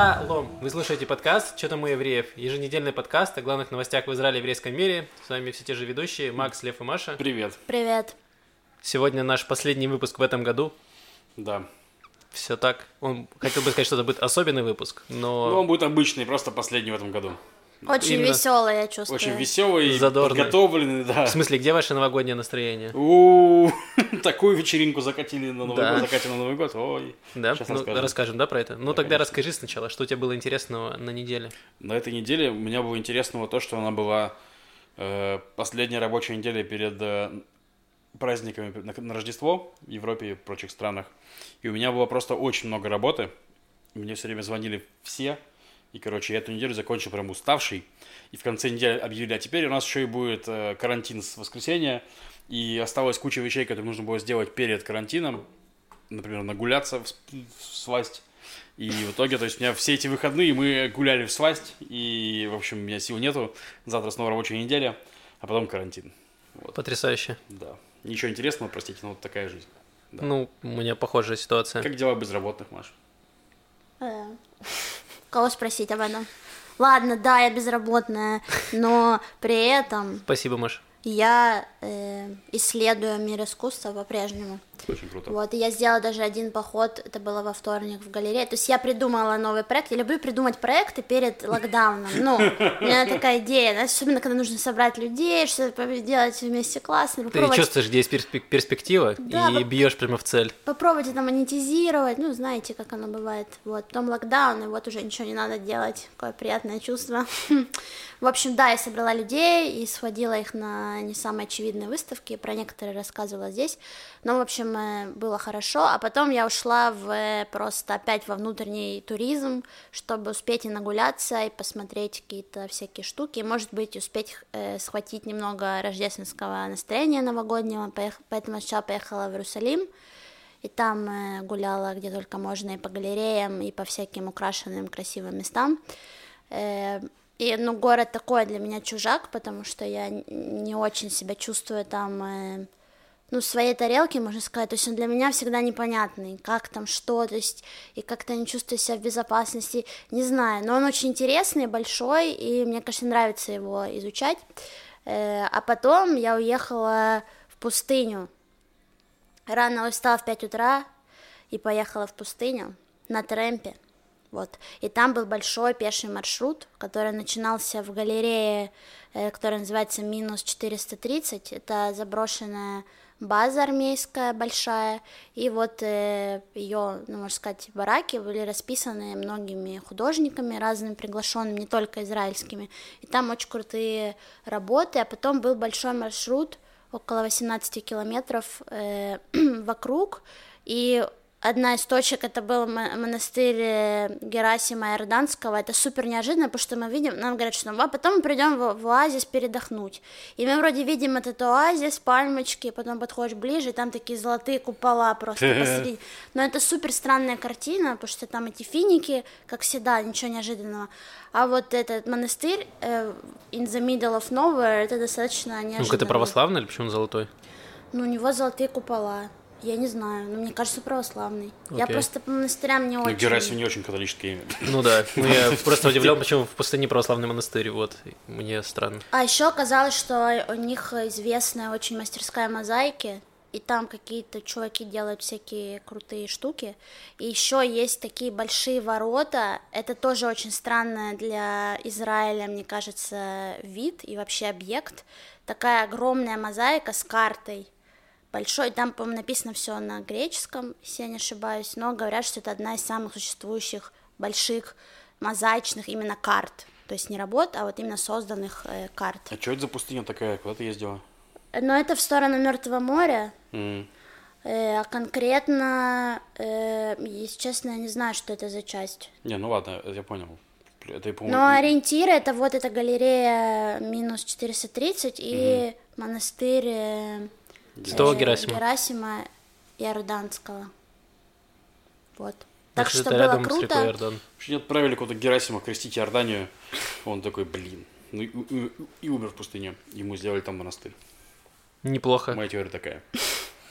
Шалом! Вы слушаете подкаст «Что там у евреев?» Еженедельный подкаст о главных новостях в Израиле и еврейском мире. С вами все те же ведущие Макс, Лев и Маша. Привет. Привет. Сегодня наш последний выпуск в этом году. Да. Все так. Он хотел бы сказать, что это будет особенный выпуск, но... Ну, он будет обычный, просто последний в этом году. Очень Именно. веселый, я чувствую. Очень веселый, Задорный. подготовленный, да. В смысле, где ваше новогоднее настроение? У такую вечеринку закатили на Новый Да. год, закатили на Новый год. Ой. Да? Сейчас Ну, расскажем. расскажем, да, про это? Ну, Да, тогда конечно. расскажи сначала, что у тебя было интересного на неделе. На этой неделе у меня было интересного то, что она была э, последняя рабочая неделя перед э, праздниками на, на Рождество в Европе и прочих странах. И у меня было просто очень много работы. Мне все время звонили все. И, короче, я эту неделю закончил прям уставший. И в конце недели объявили, а теперь у нас еще и будет э, карантин с воскресенья. И осталась куча вещей, которые нужно было сделать перед карантином. Например, нагуляться в, в сласть. И в итоге, то есть у меня все эти выходные мы гуляли в сласть, и, в общем, у меня сил нету. Завтра снова рабочая неделя, а потом карантин. Вот, Потрясающе. да. Ничего интересного, простите, но вот такая жизнь. Да. Ну, у меня похожая ситуация. Как дела безработных, Маш? Кого спросить об этом? Ладно, да, я безработная, но при этом Спасибо, Маш. Я э, исследую мир искусства по-прежнему. Очень круто. Вот, и я сделала даже один поход, это было во вторник в галерее. То есть я придумала новый проект. Я люблю придумать проекты перед локдауном. Ну, у меня такая идея, особенно когда нужно собрать людей, что-то делать вместе классно. Ты чувствуешь, где есть перспек- перспектива, Да, и бьешь прямо в цель. попробовать это монетизировать, ну, знаете, как оно бывает. Вот, потом локдаун, и вот уже ничего не надо делать. Какое приятное чувство. В общем, да, я собрала людей и сводила их на не самые очевидные выставки, про некоторые рассказывала здесь. Но, в общем, э, было хорошо. А потом я ушла в э, просто опять во внутренний туризм, чтобы успеть и нагуляться, и посмотреть какие-то всякие штуки, может быть, успеть э, схватить немного рождественского настроения новогоднего. Поех- Поэтому сначала поехала в Иерусалим, и там э, гуляла где только можно, и по галереям, и по всяким украшенным красивым местам. И, ну, город такой для меня чужак, потому что я не очень себя чувствую там, э, ну, в своей тарелке, можно сказать. То есть он для меня всегда непонятный, как там, что, то есть, и как-то не чувствую себя в безопасности, не знаю. Но он очень интересный, большой, и мне, конечно, нравится его изучать. Э, а потом я уехала в пустыню, Рано встала в 5 утра и поехала в пустыню на тремпе. Вот. И там был большой пеший маршрут, который начинался в галерее, э, которая называется минус 430. Это заброшенная база армейская большая. И вот ее, ну, можно сказать, бараки были расписаны многими художниками, разными приглашенными, не только израильскими. И там очень крутые работы. А потом был большой маршрут, около 18 километров э, вокруг, и одна из точек это был мо- монастырь э, Герасима Иорданского, это супер неожиданно, потому что мы видим, нам говорят, что ну, а потом мы придем в, в оазис передохнуть, и мы вроде видим этот оазис, пальмочки, потом подходишь ближе, и там такие золотые купола просто посреди, но это супер странная картина, потому что там эти финики, как всегда, ничего неожиданного, а вот этот монастырь э, in the middle of nowhere, это достаточно неожиданно. Ну, какой-то православный или почему он золотой? Ну, у него золотые купола. Я не знаю, но мне кажется, православный. Я Окей. просто по монастырям не Ну, очень. Герасим не очень католическое имя. Ну да, ну я просто удивлен, почему в пустыне православный монастырь, вот, мне странно. А еще оказалось, что у них известная очень мастерская мозаики, и там какие-то чуваки делают всякие крутые штуки. И еще есть такие большие ворота. Это тоже очень странно для Израиля, мне кажется, вид и вообще объект. Такая огромная мозаика с картой большой, там, по-моему, написано все на греческом, если я не ошибаюсь, но говорят, что это одна из самых существующих больших мозаичных именно карт. То есть не работ, а вот именно созданных э, карт. А что это за пустыня такая? Куда ты ездила? Но это в сторону Мертвого моря, М, э, а конкретно, э, если честно, я не знаю, что это за часть. Не, ну ладно, я понял. Это, по-моему, Но ориентиры это вот эта галерея минус 430 и монастырь Святого э, Герасима. Герасима Иорданского. Вот. Так Значит, что это было рядом с рекой круто. Иордан. Вообще отправили какого-то Герасима крестить Иорданию. Он такой, блин. Ну и, и- и умер в пустыне. Ему сделали там монастырь. Неплохо. Моя теория такая.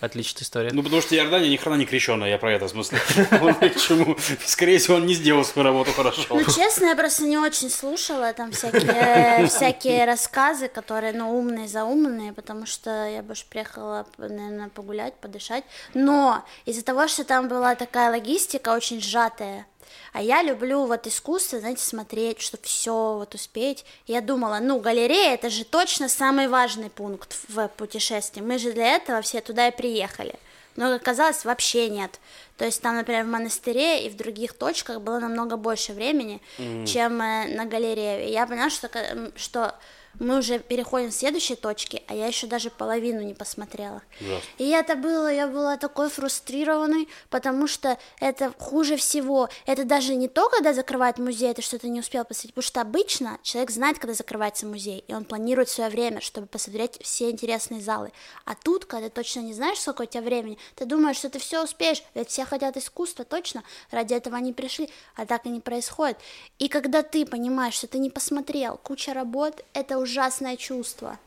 Отличная история. Ну, потому что Иордания ни хрена не крещеная, я про это в смысле. Он ни к чему. Скорее всего, он не сделал свою работу хорошо. Ну, честно, я просто не очень слушала там всякие, всякие рассказы, которые, ну, умные за умные, потому что я больше приехала, наверное, погулять, подышать. Но из-за того, что там была такая логистика очень сжатая, а я люблю вот искусство, знаете, смотреть, чтобы все вот успеть. Я думала, ну, галерея это же точно самый важный пункт в путешествии. Мы же для этого все туда и приехали. Но как оказалось, вообще нет. То есть там, например, в монастыре и в других точках было намного больше времени, mm. чем э, на галерее. И я поняла, что, что мы уже переходим к следующей точке, а я еще даже половину не посмотрела. Yes. И это было, я была такой фрустрированной, потому что это хуже всего. Это даже не то, когда закрывают музей, это что-то не успел посмотреть, потому что обычно человек знает, когда закрывается музей, и он планирует свое время, чтобы посмотреть все интересные залы. А тут, когда ты точно не знаешь, сколько у тебя времени, ты думаешь, что ты все успеешь, ведь все хотят искусства, точно, ради этого они пришли, а так и не происходит. И когда ты понимаешь, что ты не посмотрел, куча работ, это ужасное чувство.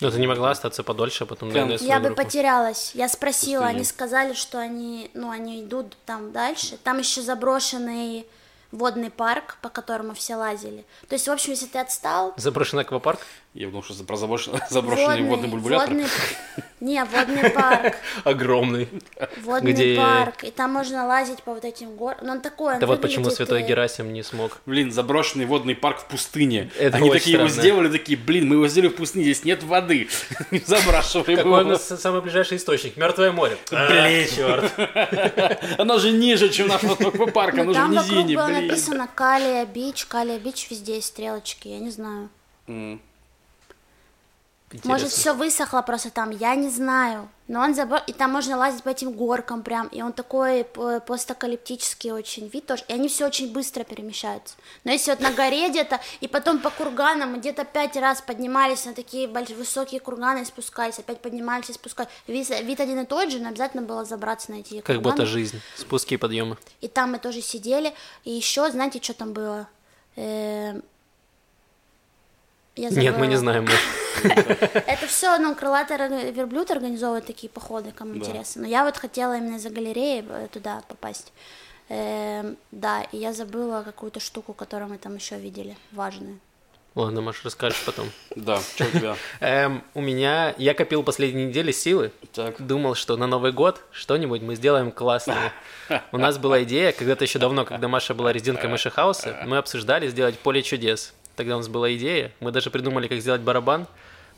Ну, ты не могла остаться подольше, а потом Прям наверное, Я бы потерялась. Я спросила, Пустыня. они сказали, что они, ну, они идут там дальше. Там еще заброшенный водный парк, по которому все лазили. То есть, в общем, если ты отстал, Заброшенный аквапарк? Я думал, что про заброшенный, заброшенный водный бульбулятор. водный- Не, водный парк. Огромный. Водный Где- парк. И там можно лазить по вот этим горам. Но он такой, он Да вот почему Святой Герасим не смог. Блин, заброшенный водный парк в пустыне. Это Они такие его странно. сделали, такие, блин, мы его сделали в пустыне, здесь нет воды. Забрашиваем Какой у его. нас самый ближайший источник? Мертвое море. Блин. черт. Оно же ниже, чем наш аквапарк, Ну, оно же в там вокруг низине, было написано Калия Бич, Калия Бич, везде есть стрелочки, я не знаю. М. Может, все высохло просто там, я не знаю. Но он забор, и там можно лазить по этим горкам прям, и он такой постакалиптический очень вид тоже, и они все очень быстро перемещаются. Но если вот на горе где-то, и потом по курганам, где-то пять раз поднимались на такие большие, высокие курганы и спускались, опять поднимались и спускались. Вид, вид один и тот же, но обязательно было забраться на эти Как курганы. будто жизнь. Спуски и подъемы. И там мы тоже сидели. И еще, знаете, что там было? Эм, Я Нет, мы не знаем. Маш. Это все, ну, крылатый верблюд организовывает такие походы, кому интересно. Но я вот хотела именно за галереей э, туда попасть. Эм, да, и я забыла какую-то штуку, которую мы там еще видели, важную. Ладно, Маш, расскажешь потом. Да, что у тебя? Эм, у меня... Я копил последние недели силы. Так. Думал, что на Новый год что-нибудь мы сделаем классное. У нас была идея, когда-то еще давно, когда Маша была резиденткой Мыши Хауса, мы обсуждали сделать поле чудес. Тогда у нас была идея. Мы даже придумали, как сделать барабан.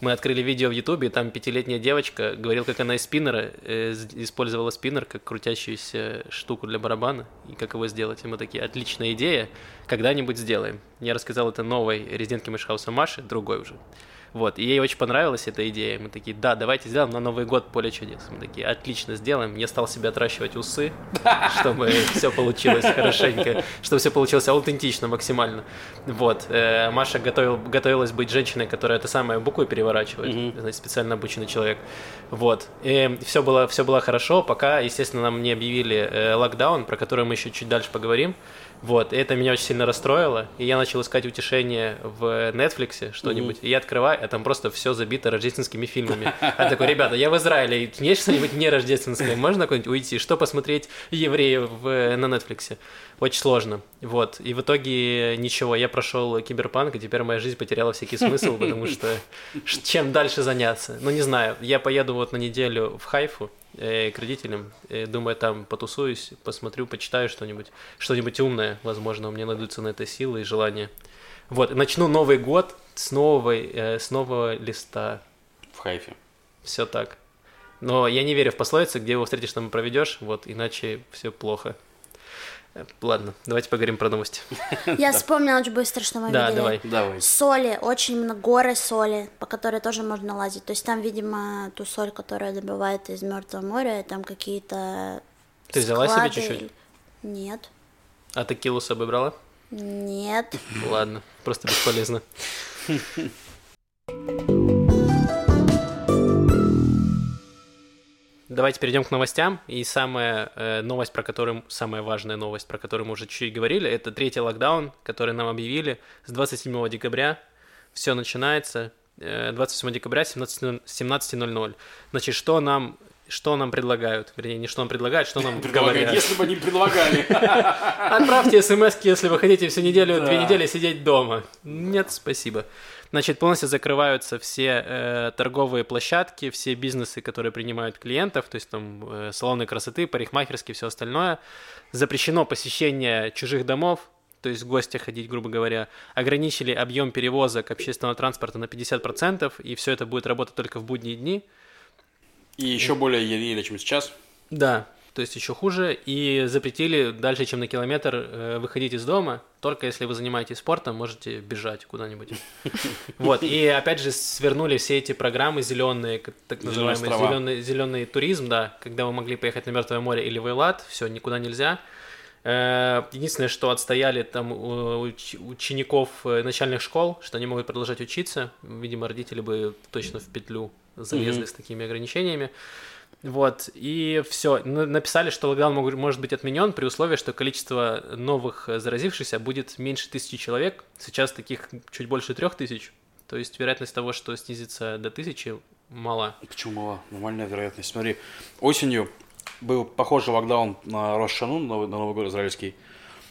Мы открыли видео в Ютубе, и там пятилетняя девочка говорила, как она из спиннера э, использовала спиннер как крутящуюся штуку для барабана, и как его сделать. И мы такие, отличная идея, когда-нибудь сделаем. Я рассказал это новой резидентке Мышхауса Маше, другой уже. Вот, и ей очень понравилась эта идея. Мы такие, да, давайте сделаем на Новый год поле чудес. Мы такие, отлично, сделаем. Я стал себе отращивать усы, чтобы все получилось хорошенько, чтобы все получилось аутентично максимально. Вот, э, Маша готовил, готовилась быть женщиной, которая это самое буквы переворачивает, значит, специально обученный человек. Вот, и все было, все было хорошо, пока, естественно, нам не объявили э, локдаун, про который мы еще чуть дальше поговорим. Вот, и это меня очень сильно расстроило, и я начал искать утешение в Netflix что-нибудь, и я открываю, а там просто все забито рождественскими фильмами. А такой, ребята, я в Израиле, есть что-нибудь не рождественское, можно куда-нибудь уйти? Что посмотреть евреев в, на Netflix? Очень сложно. Вот, и в итоге ничего, я прошел киберпанк, и теперь моя жизнь потеряла всякий смысл, потому что чем дальше заняться? Ну, не знаю, я поеду вот на неделю в Хайфу, э, к родителям. Э, думаю, там потусуюсь, посмотрю, почитаю что-нибудь. Что-нибудь умное, возможно, у меня найдутся на это силы и желания. Вот, начну Новый год с, новой, э, с нового листа. В хайфе. Все так. Но я не верю в пословицы, где его встретишь, там и проведешь, вот, иначе все плохо. Ладно, давайте поговорим про новости. Я вспомнила очень быстро, что мы Да, видели. давай. Давай. Соли, очень много горы соли, по которой тоже можно лазить. То есть там, видимо, ту соль, которая добывают из Мертвого моря, там какие-то Ты взяла себе чуть-чуть? Нет, А текилу с собой брала? нет. Ладно, просто бесполезно. Давайте перейдем к новостям. И самая э, новость, про которую, самая важная новость, про которую мы уже чуть-чуть говорили, это третий локдаун, который нам объявили с 27 декабря. Все начинается. э, 27 декабря 17.00. 17.00. Значит, что нам что нам предлагают. Вернее, не что нам предлагают, что нам говорят. если бы они предлагали. Отправьте смс, если вы хотите всю неделю, две недели сидеть дома. Нет, спасибо. Значит, полностью закрываются все э, торговые площадки, все бизнесы, которые принимают клиентов, то есть там э, салоны красоты, парикмахерские, все остальное. Запрещено посещение чужих домов, то есть в гости ходить, грубо говоря. Ограничили объем перевозок общественного транспорта на 50%, и все это будет работать только в будние дни. И еще более еле-еле, чем сейчас. Да, то есть еще хуже, и запретили дальше, чем на километр, э, выходить из дома, только если вы занимаетесь спортом, можете бежать куда-нибудь. Вот, и опять же свернули все эти программы зеленые, так называемый зеленый, туризм, да, когда вы могли поехать на Мертвое море или в Эйлат, все, никуда нельзя. Э, Единственное, что отстояли там уч- учеников э, начальных школ, что они могут продолжать учиться. Видимо, родители бы точно в петлю залезли Мгм. с такими ограничениями. Вот, и все. Написали, что локдаун может быть отменен при условии, что количество новых э, заразившихся будет меньше тысячи человек. Сейчас таких чуть больше трех тысяч. То есть вероятность того, что снизится до тысячи, мала. Почему мало? Нормальная вероятность. Смотри, осенью был похожий локдаун на Рошану, на Новый год израильский.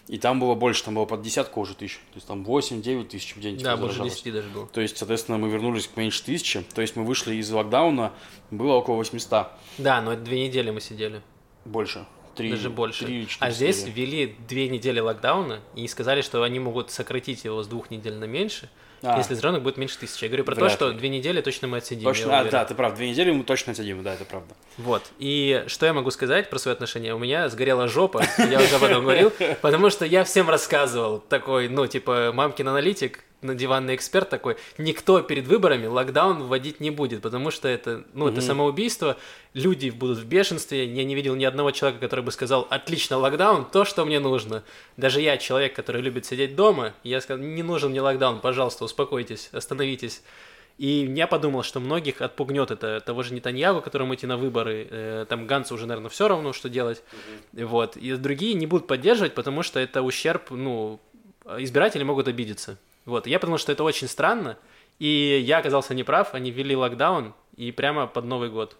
И там было больше, там было под десятку уже тысяч. То есть там 8-9 тысяч в день. Да, типа, больше заражалось. 10 даже было. То есть, соответственно, мы вернулись к меньше тысячи. То есть мы вышли из локдауна, было около 800. Да, но это две недели мы сидели. Больше. Три, даже больше. три а здесь ввели две недели локдауна и сказали, что они могут сократить его с двух недель на меньше, А. если зараженных будет меньше тысячи. Я говорю про Вряд то, что ли. две недели точно мы отсидим. Точно, а, да, ты прав, две недели мы точно отсидим, да, это правда. Вот. И что я могу сказать про свои отношения? У меня сгорела жопа, я уже об этом говорил, потому что я всем рассказывал, такой, ну, типа, мамкин аналитик, на диванный эксперт такой, никто перед выборами локдаун вводить не будет, потому что это, ну, это самоубийство, люди будут в бешенстве, я не видел ни одного человека, который бы сказал, отлично, локдаун, то, что мне нужно. Даже я, человек, который любит сидеть дома, я сказал, не нужен мне локдаун, пожалуйста, успокойтесь, остановитесь. И я подумал, что многих отпугнет это того же Нетаньягу, которому идти на выборы. э, там Гансу уже, наверное, все равно, что делать. Вот. И другие не будут поддерживать, потому что это ущерб, ну, избиратели могут обидеться. Вот. Я подумал, что это очень странно. И я оказался неправ, они ввели локдаун и прямо под Новый год.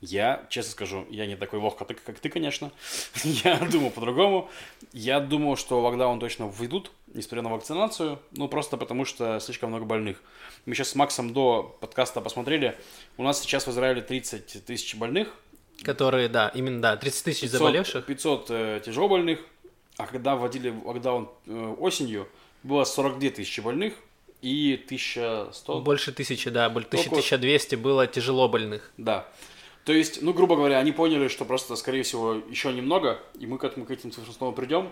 Я, честно скажу, я не такой лох, как ты, конечно. Я думал по-другому. Я думал, что локдаун точно введут, несмотря на вакцинацию, ну просто потому что слишком много больных. Мы сейчас с Максом до подкаста посмотрели. У нас сейчас в Израиле 30 тысяч больных, Которые, да, именно, да, 30 тысяч 500, заболевших. 500 э, тяжело больных, а когда вводили локдаун э, осенью, было 42 тысячи больных и 1100... Больше тысячи, да, боль- тысячи- Около- 1200 было тяжело больных. Да. То есть, ну, грубо говоря, они поняли, что просто, скорее всего, еще немного, и мы к этому, к этим цифрам снова придем,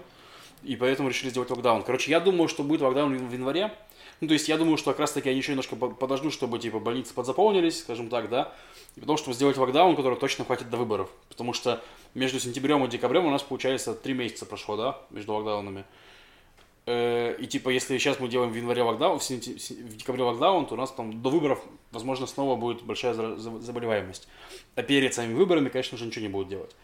и поэтому решили сделать локдаун. Короче, я думаю, что будет локдаун в январе. Ну, то есть, я думаю, что как раз-таки они еще немножко по- подождут, чтобы, типа, больницы подзаполнились, скажем так, да, и потом, чтобы сделать локдаун, который точно хватит до выборов. Потому что между сентябрем и декабрем у нас, получается, три месяца прошло, да, между локдаунами. Э, И типа, если сейчас мы делаем в январе локдаун, в, сентя- в декабре локдаун, то у нас там до выборов, возможно, снова будет большая заболеваемость. А перед самими выборами, конечно же, ничего не будут делать.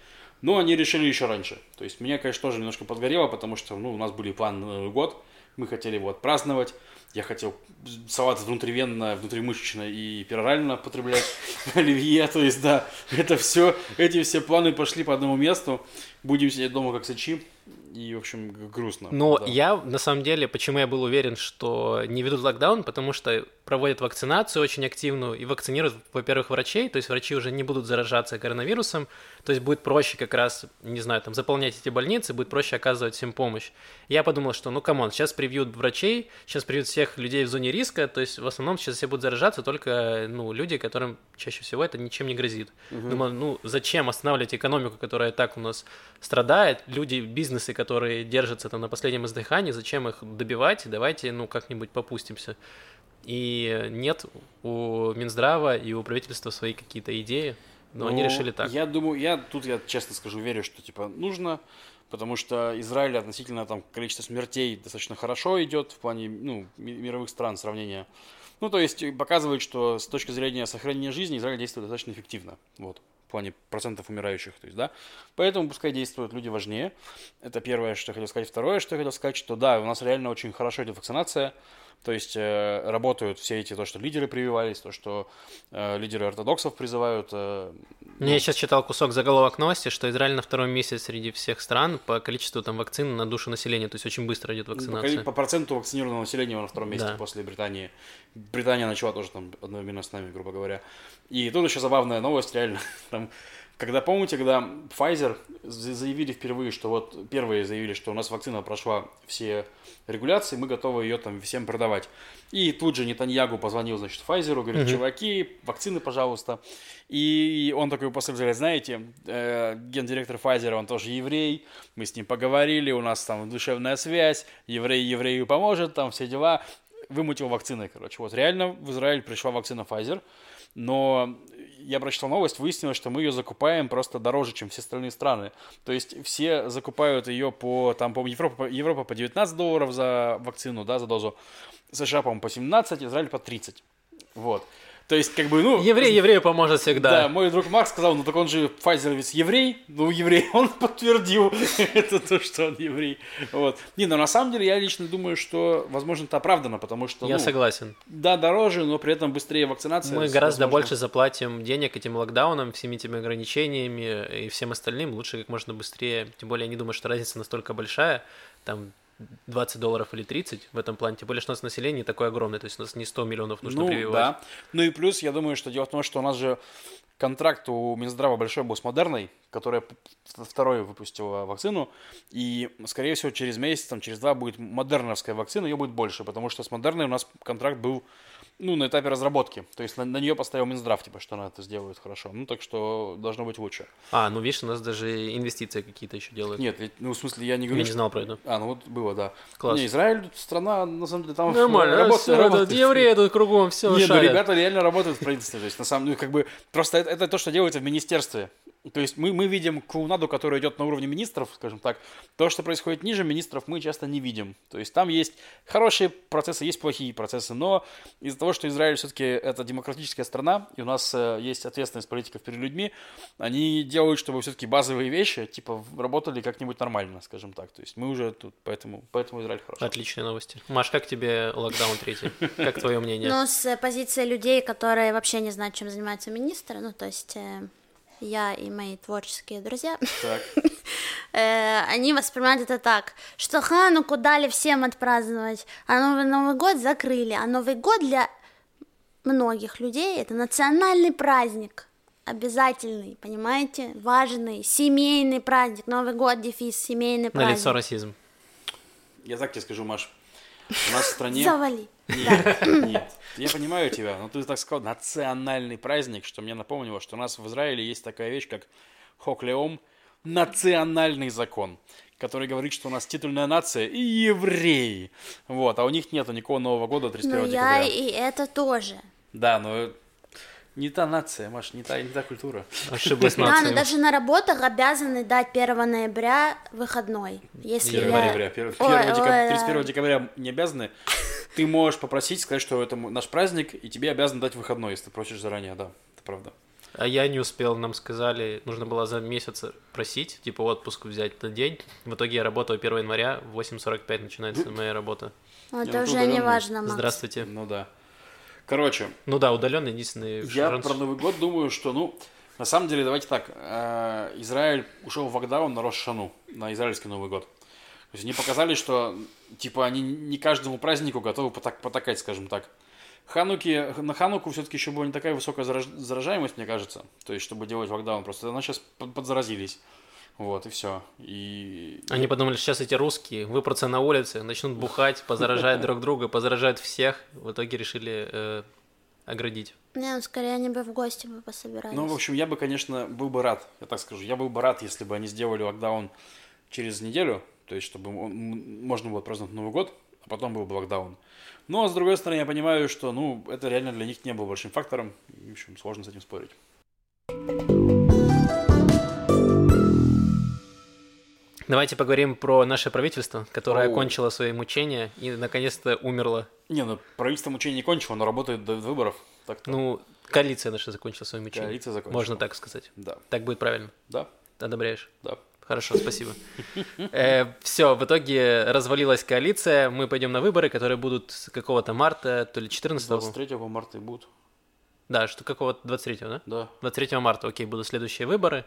Но они решили еще раньше. То есть меня, конечно, тоже немножко подгорело, потому что ну, у нас были планы на Новый год. Мы хотели его отпраздновать. Я хотел салат внутривенно, внутримышечно и перорально потреблять оливье. То есть, да, это все, эти все планы пошли по одному месту. Будем сидеть дома как сычи. И, в общем, грустно. Но да. я, на самом деле, почему я был уверен, что не ведут локдаун, потому что проводят вакцинацию очень активную и вакцинируют, во-первых, врачей, то есть врачи уже не будут заражаться коронавирусом, то есть будет проще как раз, не знаю, там, заполнять эти больницы, будет проще оказывать всем помощь. Я подумал, что, ну, come on, сейчас привьют врачей, сейчас привьют всех людей в зоне риска, то есть в основном сейчас все будут заражаться только, ну, люди, которым чаще всего это ничем не грозит. Думаю, ну, зачем останавливать экономику, которая так у нас страдает, люди, бизнесы, которые держатся там на последнем издыхании, зачем их добивать, давайте, ну, как-нибудь попустимся. И нет у Минздрава и у правительства свои какие-то идеи, но они Ну, решили так. Я думаю, я тут, я честно скажу, верю, что типа нужно, потому что Израиль относительно там количества смертей достаточно хорошо идет в плане ну, ми- мировых стран сравнения. Ну, то есть показывает, что с точки зрения сохранения жизни Израиль действует достаточно эффективно. Вот в плане процентов умирающих, то есть, да. Поэтому пускай действуют люди важнее. Это первое, что я хотел сказать. Второе, что я хотел сказать, что да, у нас реально очень хорошо идет вакцинация. То есть э, работают все эти, то, что лидеры прививались, то, что э, лидеры ортодоксов призывают. Э, ну, я сейчас читал кусок заголовок новости, что Израиль на втором месте среди всех стран по количеству там вакцин на душу населения, то есть очень быстро идет вакцинация. По, по проценту вакцинированного населения на втором месте да. после Британии. Британия начала тоже там одновременно с нами, грубо говоря. И тут еще забавная новость, реально. Там когда, помните, когда Pfizer заявили впервые, что вот первые заявили, что у нас вакцина прошла все регуляции, мы готовы ее там всем продавать. И тут же Нетаньягу позвонил, значит, Pfizer, говорит, угу. чуваки, вакцины, пожалуйста. И он такой после говорит, знаете, э, гендиректор Pfizer, он тоже еврей, мы с ним поговорили, у нас там душевная связь, еврей еврею поможет, там все дела. Вымутил вакцины, короче. Вот реально в Израиль пришла вакцина Pfizer, но я прочитал новость, выяснилось, что мы ее закупаем просто дороже, чем все остальные страны. То есть все закупают ее по, там, по Европа, Европа по 19 долларов за вакцину, да, за дозу. США, по-моему, по 17, Израиль по 30. Вот. То есть, как бы, ну... Еврей еврею поможет всегда. Да, мой друг Макс сказал, ну так он же Pfizer еврей. Ну, еврей, он подтвердил это то, что он еврей. Вот. Не, но на самом деле я лично думаю, что, возможно, это оправдано, потому что... Я ну, согласен. Да, дороже, но при этом быстрее вакцинация. Мы гораздо возможно... больше заплатим денег этим локдаунам, всеми этими ограничениями и всем остальным. Лучше как можно быстрее. Тем более, я не думаю, что разница настолько большая. Там 20 долларов или 30 в этом плане, тем более, что у нас население такое огромное, то есть у нас не 100 миллионов нужно ну, прививать. да. Ну и плюс, я думаю, что дело в том, что у нас же контракт у Минздрава большой был с Модерной, которая второй выпустила вакцину, и, скорее всего, через месяц, там, через два будет модерновская вакцина, ее будет больше, потому что с Модерной у нас контракт был ну, на этапе разработки. То есть на, на нее поставил Минздрав, типа, что она это сделает хорошо. Ну, так что должно быть лучше. А, ну, видишь, у нас даже инвестиции какие-то еще делают. Нет, ну, в смысле, я не говорю... Я не знал про это. А, ну, вот было, да. Класс. Не, Израиль, страна, на самом деле, там... Нормально, работает, все, работает. евреи тут кругом, все Нет, ну, ребята реально работают в правительстве. То есть, на самом деле, как бы, просто это, это то, что делается в министерстве. То есть мы, мы видим клоунаду, которая идет на уровне министров, скажем так. То, что происходит ниже министров, мы часто не видим. То есть там есть хорошие процессы, есть плохие процессы. Но из-за того, что Израиль все-таки это демократическая страна, и у нас э, есть ответственность политиков перед людьми, они делают, чтобы все-таки базовые вещи, типа, работали как-нибудь нормально, скажем так. То есть мы уже тут, поэтому, поэтому Израиль хорошо. Отличные новости. Маш, как тебе локдаун третий? Как твое мнение? Ну, с позиции людей, которые вообще не знают, чем занимаются министры, ну, то есть э, я и мои творческие друзья, э, они воспринимают это так, что Хануку дали всем отпраздновать, а Новый, Новый год закрыли, а Новый год для многих людей это национальный праздник, обязательный, понимаете, важный, семейный праздник, Новый год, дефис, семейный праздник. На лицо расизм. Я так тебе скажу, Маш, у нас в стране... Завали. Нет, нет, я понимаю тебя, но ты так сказал, национальный праздник, что мне напомнило, что у нас в Израиле есть такая вещь, как Хоклеом, национальный закон, который говорит, что у нас титульная нация и евреи. Вот, а у них нету никакого Нового года 31 ну, декабря. я и это тоже. Да, но не та нация, Маш, не та, не та культура. Ошиблась нация. Да, но даже на работах обязаны дать 1 ноября выходной. Если 1 я... ноября, 1, 1 ой, декабря, ой, 31 декабря не обязаны. Ты можешь попросить, сказать, что это наш праздник, и тебе обязаны дать выходной, если ты просишь заранее, да, это правда. А я не успел, нам сказали, нужно было за месяц просить, типа отпуск взять на день. В итоге я работаю 1 января, в 8.45 начинается моя работа. Ну, это уже не важно, Макс. Здравствуйте. Ну да. Короче. Ну да, удаленный единственный Я шанс. про Новый год думаю, что, ну, на самом деле, давайте так. Э, Израиль ушел в локдаун на Рошану, на израильский Новый год. То есть они показали, что, типа, они не каждому празднику готовы потак, потакать, скажем так. Хануки, на Хануку все-таки еще была не такая высокая заражаемость, мне кажется. То есть, чтобы делать локдаун, просто она сейчас подзаразились. Вот, и все. И... Они подумали, сейчас эти русские выпрутся на улице, начнут бухать, позаражать друг друга, позаражают всех. В итоге решили э, оградить. Не, ну скорее они бы в гости бы пособирались. Ну, в общем, я бы, конечно, был бы рад, я так скажу, я был бы рад, если бы они сделали локдаун через неделю, то есть, чтобы можно было праздновать Новый год, а потом был бы локдаун. Но, с другой стороны, я понимаю, что, ну, это реально для них не было большим фактором, и, в общем, сложно с этим спорить. Давайте поговорим про наше правительство, которое О. окончило свои мучения и наконец-то умерло. Не, ну правительство мучений не кончило, оно работает до выборов. Так. Ну, коалиция наша закончила свои мучения. Коалиция закончила. Можно так сказать. Да. Так будет правильно? Да. Одобряешь? Да. Хорошо, спасибо. Э, все, в итоге развалилась коалиция, мы пойдем на выборы, которые будут с какого-то марта, то ли 14 23 марта и будут. Да, что какого-то 23 да? Да. 23 марта, окей, будут следующие выборы.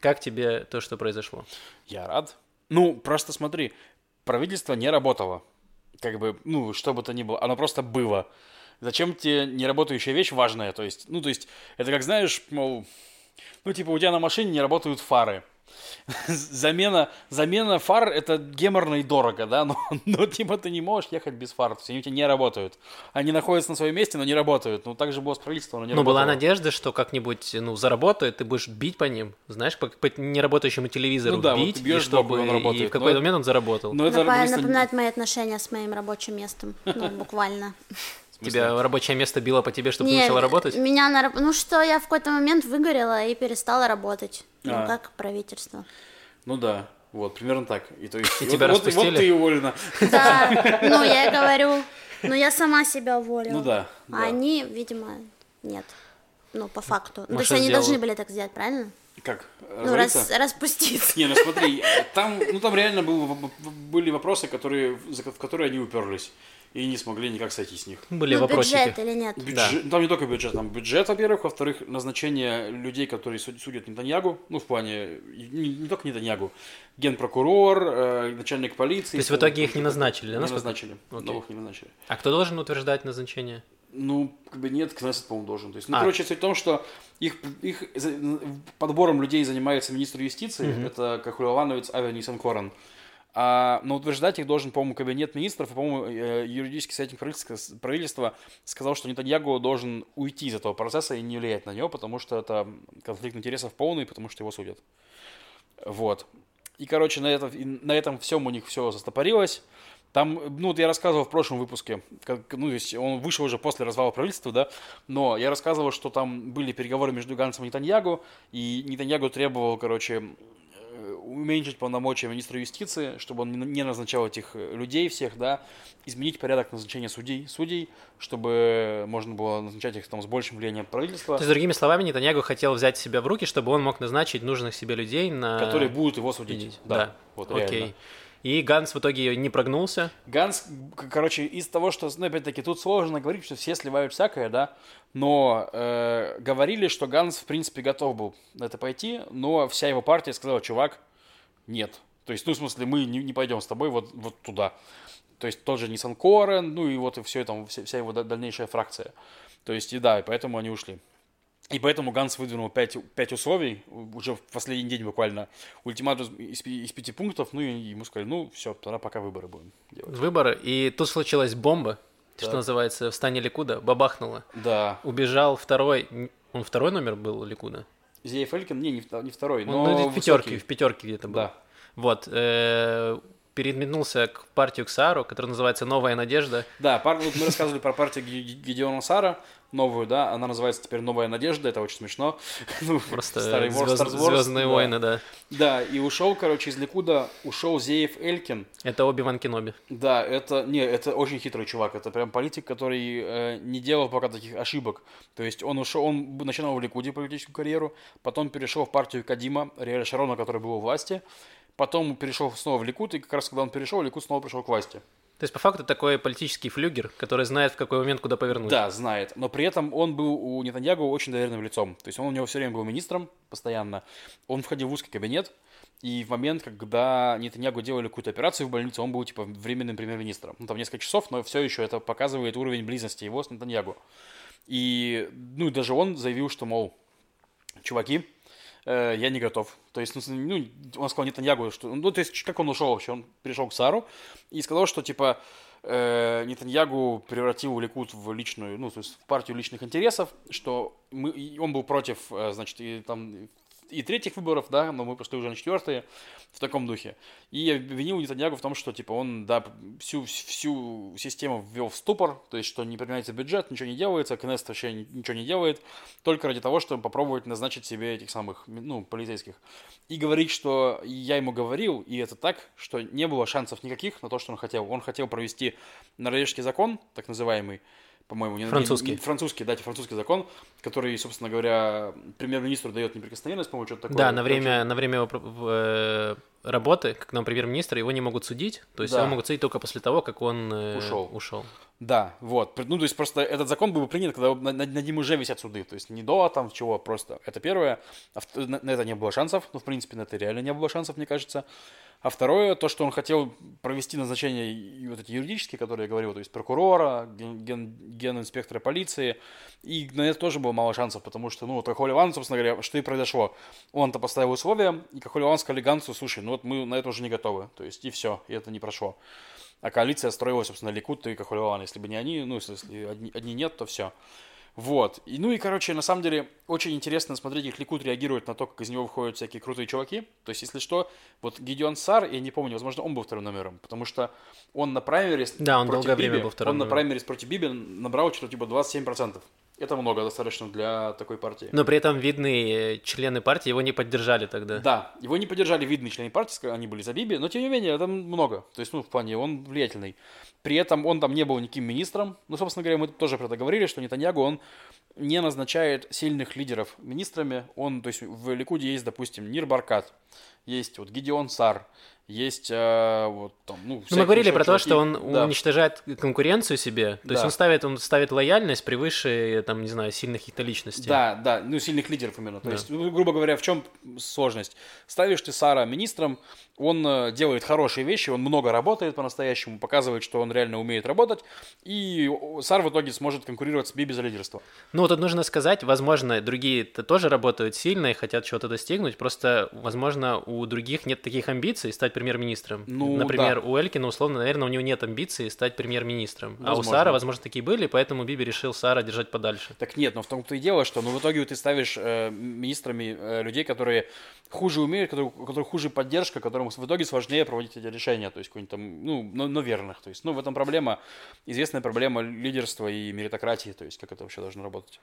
Как тебе то, что произошло? Я рад. Ну, просто смотри, правительство не работало. Как бы, ну, что бы то ни было, оно просто было. Зачем тебе неработающая вещь важная? То есть, ну, то есть, это как, знаешь, мол, ну, типа, у тебя на машине не работают фары. замена, замена фар это геморно и дорого, да, но, но типа ты не можешь ехать без фар, то есть они у тебя не работают. Они находятся на своем месте, но не работают. Ну, так же было с правительством, но не Ну, работало. была надежда, что как-нибудь, ну, заработает, ты будешь бить по ним, знаешь, по, по неработающему телевизору Ну да, вот бить, ты бьешь и чтобы он работает. и в какой-то момент он заработал. Но это напоминает мои отношения с моим рабочим местом. Ну, буквально. Тебя рабочее место било по тебе, чтобы ты Не, начала работать? Меня на Ну что, я в какой-то момент выгорела и перестала работать. Ну, А. как правительство. Ну да, вот, примерно так. И, то есть, И вот, тебя вот, распустили? вот ты уволена. Да, ну я и говорю. Ну я сама себя уволила. Ну да, А они, видимо, нет. Ну, по факту. Ну, то есть они должны были так сделать, правильно? Как? Ну, раз, развалиться? распуститься. Не, ну смотри, там, ну там реально был, были вопросы, которые, за- в которые они уперлись. И не смогли никак сойти с них. Были ну, вопросики. бюджет или нет? Бюджет, ну, Там не только бюджет, там бюджет, во-первых, во-вторых, назначение людей, которые суд- судят Нетаньягу, ну, в плане, не, не только Нетаньягу, генпрокурор, э, начальник полиции. То есть в итоге их не назначили, да, Не насколько- назначили, Окей. новых не назначили. А кто должен утверждать назначение? Ну, как бы нет, Кнессет, по-моему, должен. То есть, ну, А. короче, суть в том, что их, их подбором людей занимается министр юстиции, это Кахулевановец Авиа Нисанкоран. А, но утверждать их должен, по-моему, кабинет министров, и, по-моему, э, юридический советник правительства, правительства сказал, что Нетаньягу должен уйти из этого процесса и не влиять на него, потому что это конфликт интересов полный, потому что его судят. Вот. И, короче, на, это, на этом всем у них все застопорилось. Там, ну, вот я рассказывал в прошлом выпуске, как, ну, то есть он вышел уже после развала правительства, да, но я рассказывал, что там были переговоры между Гансом и Нетаньягу, и Нетаньягу требовал, короче, уменьшить полномочия министра юстиции, чтобы он не- назначал этих э, людей всех, да, изменить порядок назначения судей, судей, чтобы можно было назначать их там с большим влиянием правительства, То есть, другими словами, Нетаньягу хотел взять себя в руки, чтобы он мог назначить нужных себе людей на... которые будут его судить. Да, Да, вот окей. реально. И Ганс в итоге не прогнулся. Ганс, короче, из того, что, ну, опять-таки, тут сложно говорить, что все сливают всякое, да, но э, говорили, что Ганс, в принципе, готов был на это пойти, но вся его партия сказала, чувак, нет. То есть, ну, в смысле, мы не, не пойдем с тобой вот, вот туда. То есть, тот же Ниссан Корен, ну, и вот и все это, вся, вся его да- дальнейшая фракция. То есть, и да, и поэтому они ушли. И поэтому Ганс выдвинул пять, пять условий, уже в последний день буквально, ультиматум из, из пяти пунктов, ну и ему сказали, ну все, тогда пока выборы будем делать. Выборы. И тут случилась бомба, что Так. называется, в стане Ликуда, бабахнуло. Да, Убежал второй... Он второй номер был Ликуда? Зеев Элькин, не, не, не второй, Он, но ну, в пятерке, в пятерке где-то был. Да. Вот. э, переметнулся к партию Ксару, которая называется «Новая надежда». Да, пар- вот мы рассказывали про партию Гедеона Сара, новую, да, она называется теперь «Новая надежда», это очень смешно. Ну, Просто старый звезд- Stars Wars, Звездные да. войны, да. Да, и ушел, короче, из Ликуда, ушел Зеев Элькин. Это Оби-Ван Кеноби. Да, это, не, это очень хитрый чувак, это прям политик, который э, не делал пока таких ошибок. То есть он ушел, он начинал в Ликуде политическую карьеру, потом перешел в партию Кадима, Риэля Шарона, который был у власти, потом перешел снова в Ликуд, и как раз когда он перешел, Ликуд снова пришел к власти. То есть, по факту, такой политический флюгер, который знает, в какой момент куда повернуть. Да, знает. Но при этом он был у Нетаньягу очень доверенным лицом. То есть он у него все время был министром постоянно. Он входил в узкий кабинет. И в момент, когда Нетаньягу делали какую-то операцию в больнице, он был типа временным премьер-министром. Ну, там несколько часов, но все еще это показывает уровень близости его с Нетаньягу. И, ну, даже он заявил, что, мол, чуваки, э, я не готов. То есть, ну, ну, он сказал Нетаньягу, что... Ну, то есть, как он ушел вообще? Он перешел к Сару и сказал, что, типа, э, Нетаньягу превратил Ликут в личную, ну, то есть, в партию личных интересов, что мы, он был против, э, значит, и там и третьих выборов, да, но мы пошли уже на четвертые в таком духе. И обвинил Нетаньягу в том, что, типа, он, да, всю, всю систему ввел в ступор, то есть, что не применяется бюджет, ничего не делается, КНС вообще ни- ничего не делает, только ради того, чтобы попробовать назначить себе этих самых, ну, полицейских. И говорить, что я ему говорил, и это так, что не было шансов никаких на то, что он хотел. Он хотел провести норвежский закон, так называемый, по-моему, не, Французский. не- не- французский, да, французский закон, который, собственно говоря, премьер-министру дает неприкосновенность, по-моему, что-то такое. Да, на время, на время его э, работы, как нам премьер-министр, его не могут судить. То есть Да. его могут судить только после того, как он э, Ушел. ушел. Да, вот. Ну, то есть просто этот закон был бы принят, когда над, над ним уже висят суды. То есть не до там чего, просто. Это первое. А на это не было шансов. Ну, в принципе, на это реально не было шансов, мне кажется. А второе, то, что он хотел провести назначение вот эти юридические, которые я говорил, то есть прокурора, ген, ген- генинспектора полиции, и на это тоже было мало шансов, потому что, ну, вот Кахоль Иван, собственно говоря, что и произошло. Он-то поставил условия, и Кахоль Иван сказал Ганцу, слушай, ну вот мы на это уже не готовы, то есть и все, и это не прошло. А коалиция строилась, собственно, Ликут и Кахоль. Если бы не они, ну, если одни, одни нет, то все. Вот. И, ну и, короче, на самом деле, очень интересно смотреть, как Ликут реагирует на то, как из него выходят всякие крутые чуваки. То есть, если что, вот Гидеон Сар, я не помню, возможно, он был вторым номером, потому что он на праймерис Да, он против долгое время Биби, был вторым Он на номером. праймерис против Биби набрал что-то типа 27%. Это много достаточно для такой партии. Но при этом видные члены партии его не поддержали тогда. Да, его не поддержали видные члены партии, они были за Биби, но тем не менее, это много. То есть, ну, в плане, он влиятельный. При этом он там не был никаким министром. Ну, собственно говоря, мы тоже про это говорили, что Нетаньягу, он не назначает сильных лидеров министрами. Он, то есть, в Ликуде есть, допустим, Нир Баркат, есть вот Гидеон Сар, есть э, вот там, ну, Ну, мы говорили про то, чуваки. что он Да. уничтожает конкуренцию себе. То есть Да. он ставит, он ставит лояльность превыше, там, не знаю, сильных каких-то личностей. Да, да, ну сильных лидеров именно. То Да. есть, ну, грубо говоря, в чем сложность? Ставишь ты Сара министром, он э, делает хорошие вещи, он много работает по-настоящему, показывает, что он реально умеет работать, и Сар в итоге сможет конкурировать с Биби за лидерство. Ну, тут нужно сказать, возможно, другие-то тоже работают сильно и хотят чего-то достигнуть, просто, возможно, у других нет таких амбиций стать премьер-министром. Ну, Например, да. у Элькина, условно, наверное, у него нет амбиций стать премьер-министром. А у. Сара, возможно, такие были, поэтому Биби решил Сара держать подальше. Так нет, но в том-то и дело, что ну, в итоге ты ставишь э, министрами э, людей, которые хуже умеют, которые, у которых хуже поддержка, которым в итоге сложнее проводить эти решения, то есть какой-нибудь там, ну, но, но верных. То есть, ну, в этом проблема, известная проблема лидерства и меритократии, то есть, как это вообще должно работать.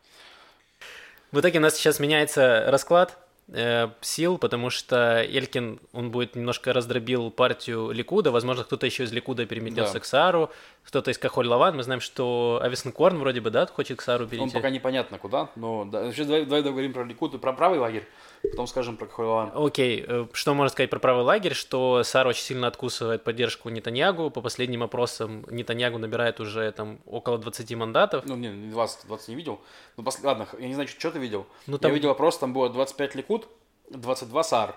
В итоге у нас сейчас меняется расклад э, сил, потому что Элькин, он будет немножко раздробил партию Ликуда, возможно, кто-то еще из Ликуда переметнется Да. к Сару, кто-то из Кахоль Лаван, мы знаем, что Ависен Корн вроде бы, да, хочет к Сару перейти. Он пока непонятно куда, но да, сейчас давай, давай договорим про Ликуд про правый лагерь, потом скажем про Кахойлаван. Окей, э, что можно сказать про правый лагерь, что Сар очень сильно откусывает поддержку Нетаньягу, по последним опросам Нетаньягу набирает уже там около 20 мандатов, Ну, не, не 20, 20 не видел. Ну, пос- ладно, я не знаю, что, ты видел. Ну, там- Я видел опрос, там было 25 Ликуд, 22 Сар.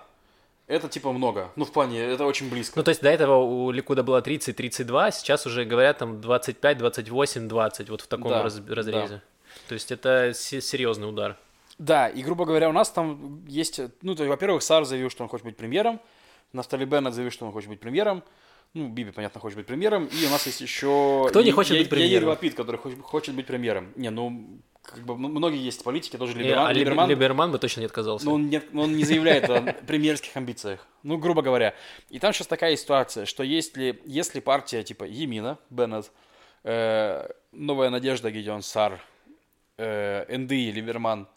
Это типа много. Ну, в плане, это очень близко. Ну, то есть до этого у Ликуда было 30-32, сейчас уже говорят там 25, 28, 20, вот в таком Да, раз- разрезе. То есть это се- серьезный удар. Да, и, грубо говоря, у нас там есть... Ну, то есть, во-первых, Сар заявил, что он хочет быть премьером. Нафтали Беннет заявил, что он хочет быть премьером. Ну, Биби, понятно, хочет быть премьером. И у нас есть еще... Кто не хочет быть премьером? Яир Лапид, который хочет, хочет быть премьером. Не, ну, как бы многие есть политики, тоже И- Либерман. а Либер- Либерман, Либерман бы точно не отказался. но он не, он не заявляет о премьерских амбициях. Ну, грубо говоря. И там сейчас такая ситуация, что если, если партия типа Емина, Беннет, э, Новая Надежда, Гедеон Сар, э, НДИ, Либерман э,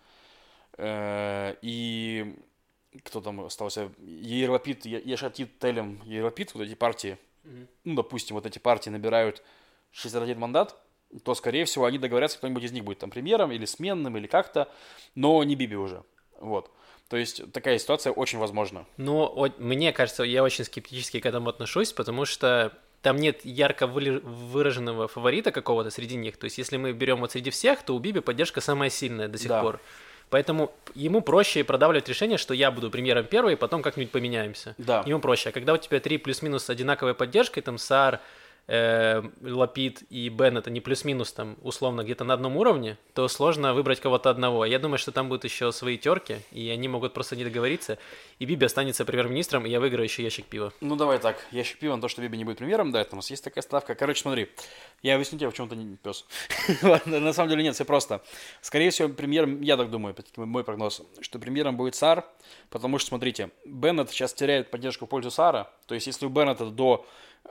и кто там остался? Ейрлапид, Ешатит, Телем, Ейрлапид, вот эти партии, ну, допустим, вот эти партии набирают 61 мандат, то, скорее всего, они договорятся, кто-нибудь из них будет там премьером или сменным, или как-то, но не Биби уже. Вот. То есть такая ситуация очень возможна. Но от- мне кажется, я очень скептически к этому отношусь, потому что там нет ярко выраженного фаворита какого-то среди них. То есть, если мы берем вот среди всех, то у Биби поддержка самая сильная до сих Да. пор. Поэтому ему проще продавливать решение, что я буду премьером первый, и потом как-нибудь поменяемся. Да. Ему проще. А когда у тебя три плюс-минус одинаковой поддержкой, там Сар, э, Лапид и Беннет, они плюс-минус там условно где-то на одном уровне, то сложно выбрать кого-то одного. Я думаю, что там будут еще свои терки, и они могут просто не договориться, и Биби останется премьер-министром, и я выиграю еще ящик пива. Ну, давай так. Ящик пива на то, что Биби не будет премьером, да, это у нас есть такая ставка. Короче, смотри, я объясню тебе, в чем ты не пес. На самом деле нет, все просто. Скорее всего, премьером, я так думаю, мой прогноз, что премьером будет Сар, потому что, смотрите, Беннет сейчас теряет поддержку в пользу Сара, то есть если у Беннета до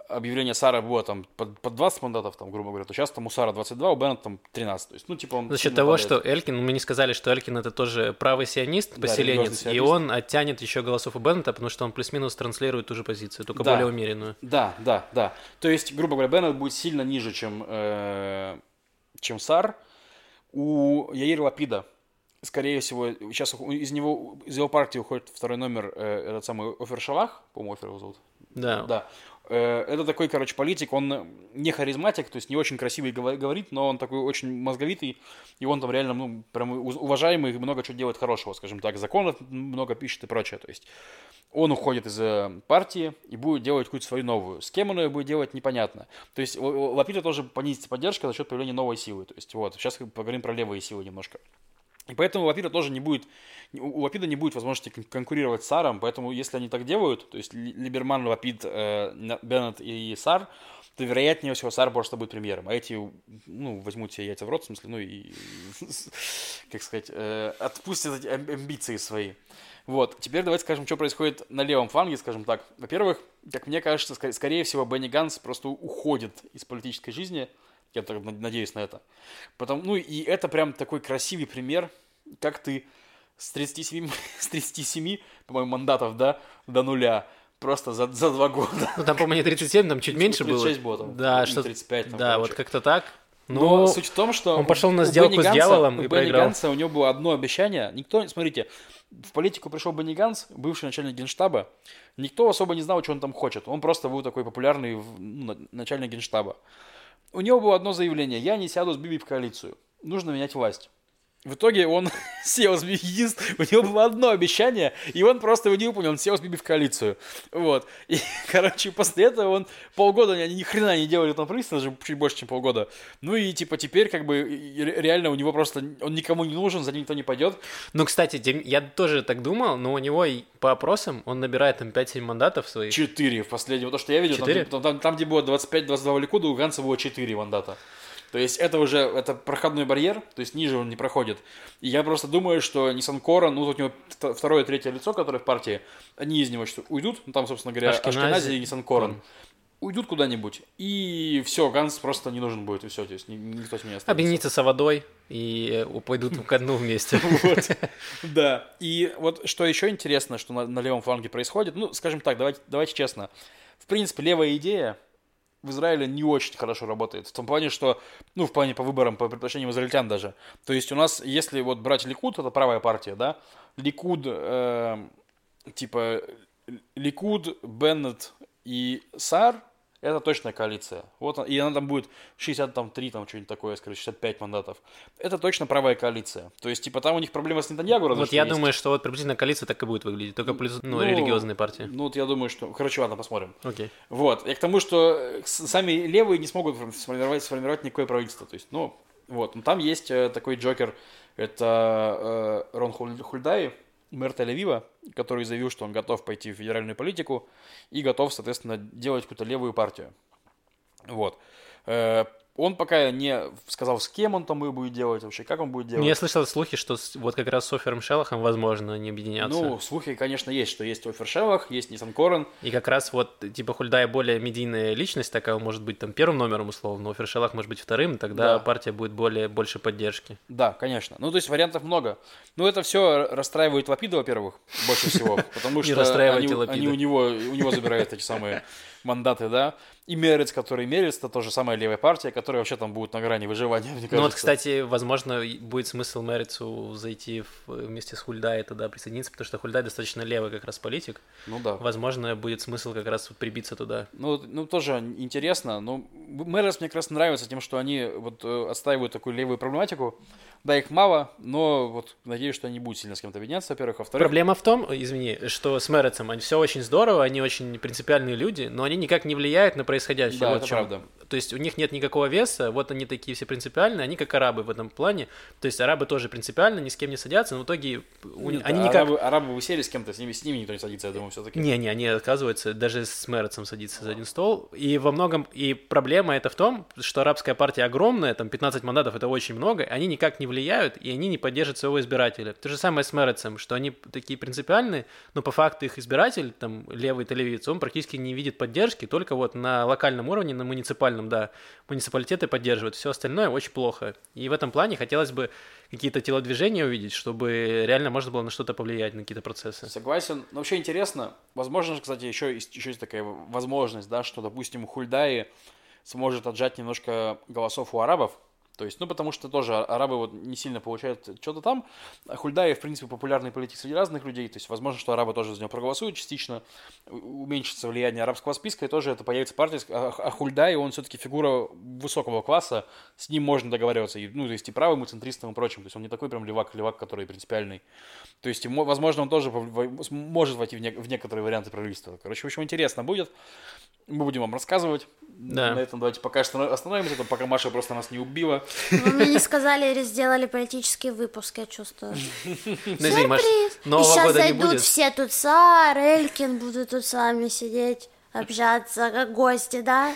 объявления Сара было там под, под 20 мандатов, там, грубо говоря, то сейчас там у Сара 22, у Беннета там 13. То есть, ну, типа он... За счет того, падает. что Элькин, мы не сказали, что Элькин это тоже правый сионист, Да, поселенец, религиозный и он оттянет еще голосов у Беннета, потому что он плюс-минус транслирует ту же позицию, только Да. более умеренную. Да, да, да. То есть, грубо говоря, Беннет будет сильно ниже, чем э, чем Сар. У Яир Лапида, скорее всего, сейчас из него, из его партии уходит второй номер, э, этот самый Офер Шалах, по-моему, Офер его зовут. Да. Да. Э, это такой, короче, политик, он не харизматик, то есть не очень красивый говорит, но он такой очень мозговитый, и он там реально, ну, прям уважаемый, много чего делает хорошего, скажем так, законов много пишет и прочее, то есть он уходит из э, партии и будет делать какую-то свою новую. С кем он ее будет делать, непонятно. То есть у Лапида тоже понизится поддержка за счет появления новой силы. То есть вот, сейчас поговорим про левые силы немножко. И поэтому Лапида тоже не будет, у Лапида не будет возможности конкурировать с Саром, поэтому если они так делают, то есть Либерман, Лапид, э, Беннет и Сар, то вероятнее всего Сар просто будет премьером. А эти, ну, возьмут себе яйца в рот, в смысле, ну и, как сказать, э, отпустят эти амбиции свои. Вот, теперь давайте скажем, что происходит на левом фланге, скажем так. Во-первых, как мне кажется, скорее всего, Бенни Ганс просто уходит из политической жизни, я так надеюсь на это. Потому, ну и это прям такой красивый пример, как ты с 37, с 37 по-моему, мандатов, да, до нуля, просто за, за два года. Ну, там, по-моему, не 37, там чуть меньше 36 было. 36 было. Да, что 35. Там, да, короче. вот как-то так. Но Ну, суть в том, что он пошел на у сделку Бенни с Ганса- дьяволом у и Бенни проиграл. Ганса у него было одно обещание. Никто, смотрите, в политику пришел Бенни Ганс, бывший начальник генштаба. Никто особо не знал, что он там хочет. Он просто был такой популярный ну, начальник генштаба. У него было одно заявление. Я не сяду с Биби в коалицию. Нужно менять власть. В итоге он сел с единств- у него было одно обещание, и он просто его не выполнил, он сел с Биби в коалицию. Вот. И, короче, после этого он полгода, они ни хрена не делали там правительство, даже чуть больше, чем полгода. Ну и, типа, теперь, как бы, реально у него просто, он никому не нужен, за ним никто не пойдет. Ну, кстати, я тоже так думал, но у него по опросам он набирает там 5-7 мандатов своих. Четыре в последнем. То, что я видел, там, Четыре? там, там, там, где было 25-22 Ликуда, у Ганса было 4 мандата. То есть это уже это проходной барьер, то есть ниже он не проходит. И я просто думаю, что Нисан Коран, ну тут у него второе, третье лицо, которое в партии, они из него что уйдут, ну там, собственно говоря, Ашкенази. Ашкенази и Нисан Коран. Уйдут куда-нибудь, и все, Ганс просто не нужен будет, и все, то есть ни- никто с не останется. Объединиться с водой и э, пойдут ко дну вместе. Да. И вот что еще интересно, что на, левом фланге происходит, ну, скажем так, давайте честно. В принципе, левая идея в Израиле не очень хорошо работает. В том плане, что, ну, в плане по выборам, по предпочтениям израильтян даже. То есть у нас, если вот брать Ликуд, это правая партия, да, Ликуд, э, типа, Ликуд, Беннет и Сар, это точная коалиция. Вот, и она там будет 63, там что-нибудь такое, скорее, 65 мандатов. Это точно правая коалиция. То есть, типа, там у них проблема с Нетаньягу разве Вот я есть. думаю, что вот приблизительно коалиция так и будет выглядеть, только плюс, ну, Ну, религиозные партии. Ну, вот я думаю, что... Короче, ладно, посмотрим. Окей. Вот. И к тому, что э, сами левые не смогут форм- сформировать, сформировать никакое правительство. То есть, ну, вот. Но там есть э, такой Джокер, это э, Рон Хуль- Хульдай, мэр Тель-Авива, который заявил, что он готов пойти в федеральную политику и готов, соответственно, делать какую-то левую партию. Вот. Он пока не сказал, с кем он там и будет делать вообще, как он будет Ну, делать. Я слышал слухи, что вот как раз с Офером Шеллахом, возможно, они объединятся. Ну, слухи, конечно, есть, что есть Офер Шеллах, есть Нисан Корен, И как раз вот, типа, Хульдай более медийная личность такая, может быть там первым номером, условно, Офер Шеллах может быть вторым, тогда Да. партия будет более, больше поддержки. Да, конечно. Ну, то есть вариантов много. Ну, это все расстраивает Лапида, во-первых, больше всего. Потому Не что они, у него забирают эти самые мандаты, да. И Мерец, который Мерец, это тоже самая левая партия, которая вообще там будет на грани выживания, мне кажется. Ну вот, кстати, возможно, будет смысл Мэрицу зайти в- вместе с Хульдай туда присоединиться, потому что Хульдай достаточно левый как раз политик. Ну да. Возможно, будет смысл как раз прибиться туда. Ну, ну, тоже интересно. Ну, Мэрис мне как раз нравится тем, что они вот э, отстаивают такую левую проблематику. Да, их мало, но вот надеюсь, что они будут сильно с кем-то объединяться, во-первых. Во-вторых, Проблема в том, извини, что с Мэрицем они все очень здорово, они очень принципиальные люди, но они никак не влияют на происходящее. Да, вот это в чём. правда. То есть у них нет никакого веса, вот они такие все принципиальные, они как арабы в этом плане. То есть арабы тоже принципиально, ни с кем не садятся, но в итоге у Нет, они никак... арабы, арабы высели с кем-то, с ними, с ними никто не садится, я думаю, все-таки. Не-не, они отказываются даже с Мэрицем садиться за один стол. И во многом, и проблема это в том, что арабская партия огромная, там 15 мандатов это очень много, они никак не влияют, и они не поддерживают своего избирателя. То же самое с Мэрицем, что они такие принципиальные, но по факту их избиратель, там левый телевиз, он практически не видит поддержки, только вот на локальном уровне, на муниципальном, да, муниципалитеты поддерживают, все остальное очень плохо. И в этом плане хотелось бы какие-то телодвижения увидеть, чтобы реально можно было на что-то повлиять, на какие-то процессы. Согласен. Но вообще интересно. Возможно, кстати, еще еще есть такая возможность, да, что, допустим, Хульдаи сможет отжать немножко голосов у арабов. То есть, ну, потому что тоже арабы вот не сильно получают что-то там. А в принципе, популярный политик среди разных людей. То есть, возможно, что арабы тоже за него проголосуют частично. Уменьшится влияние арабского списка, и тоже это появится партия. А, а Хульдай, он все-таки фигура высокого класса. С ним можно договариваться. И, ну, то есть, и правым, и центристом, и прочим. То есть, он не такой прям левак-левак, который принципиальный. То есть, ему, возможно, он тоже может войти в, не, в некоторые варианты правительства. Короче, в общем, интересно будет. Мы будем вам рассказывать. Да. На этом давайте пока что остановимся, пока Маша просто нас не убила. Вы мне не сказали или сделали политический выпуск, я чувствую. Ну, Нового И сейчас зайдут все тут, Сар, Элькин будут тут с вами сидеть, общаться, как гости, да?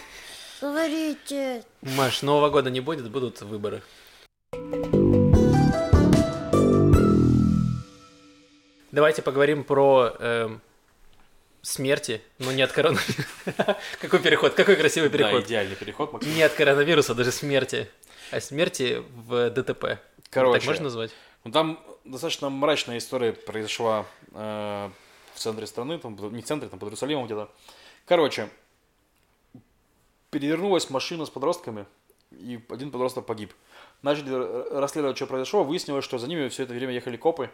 Говорите. Маш, Нового года не будет, будут выборы. Давайте поговорим про э, смерти, но не от коронавируса. Какой переход, какой красивый переход. Да, идеальный переход, Максим. Не от коронавируса, даже смерти, а смерти в ДТП. Короче. Так можно назвать? Ну, там достаточно мрачная история произошла э, в центре страны, там, не в центре, там под Иерусалимом где-то. Короче, перевернулась машина с подростками, и один подросток погиб. Начали расследовать, что произошло, выяснилось, что за ними все это время ехали копы,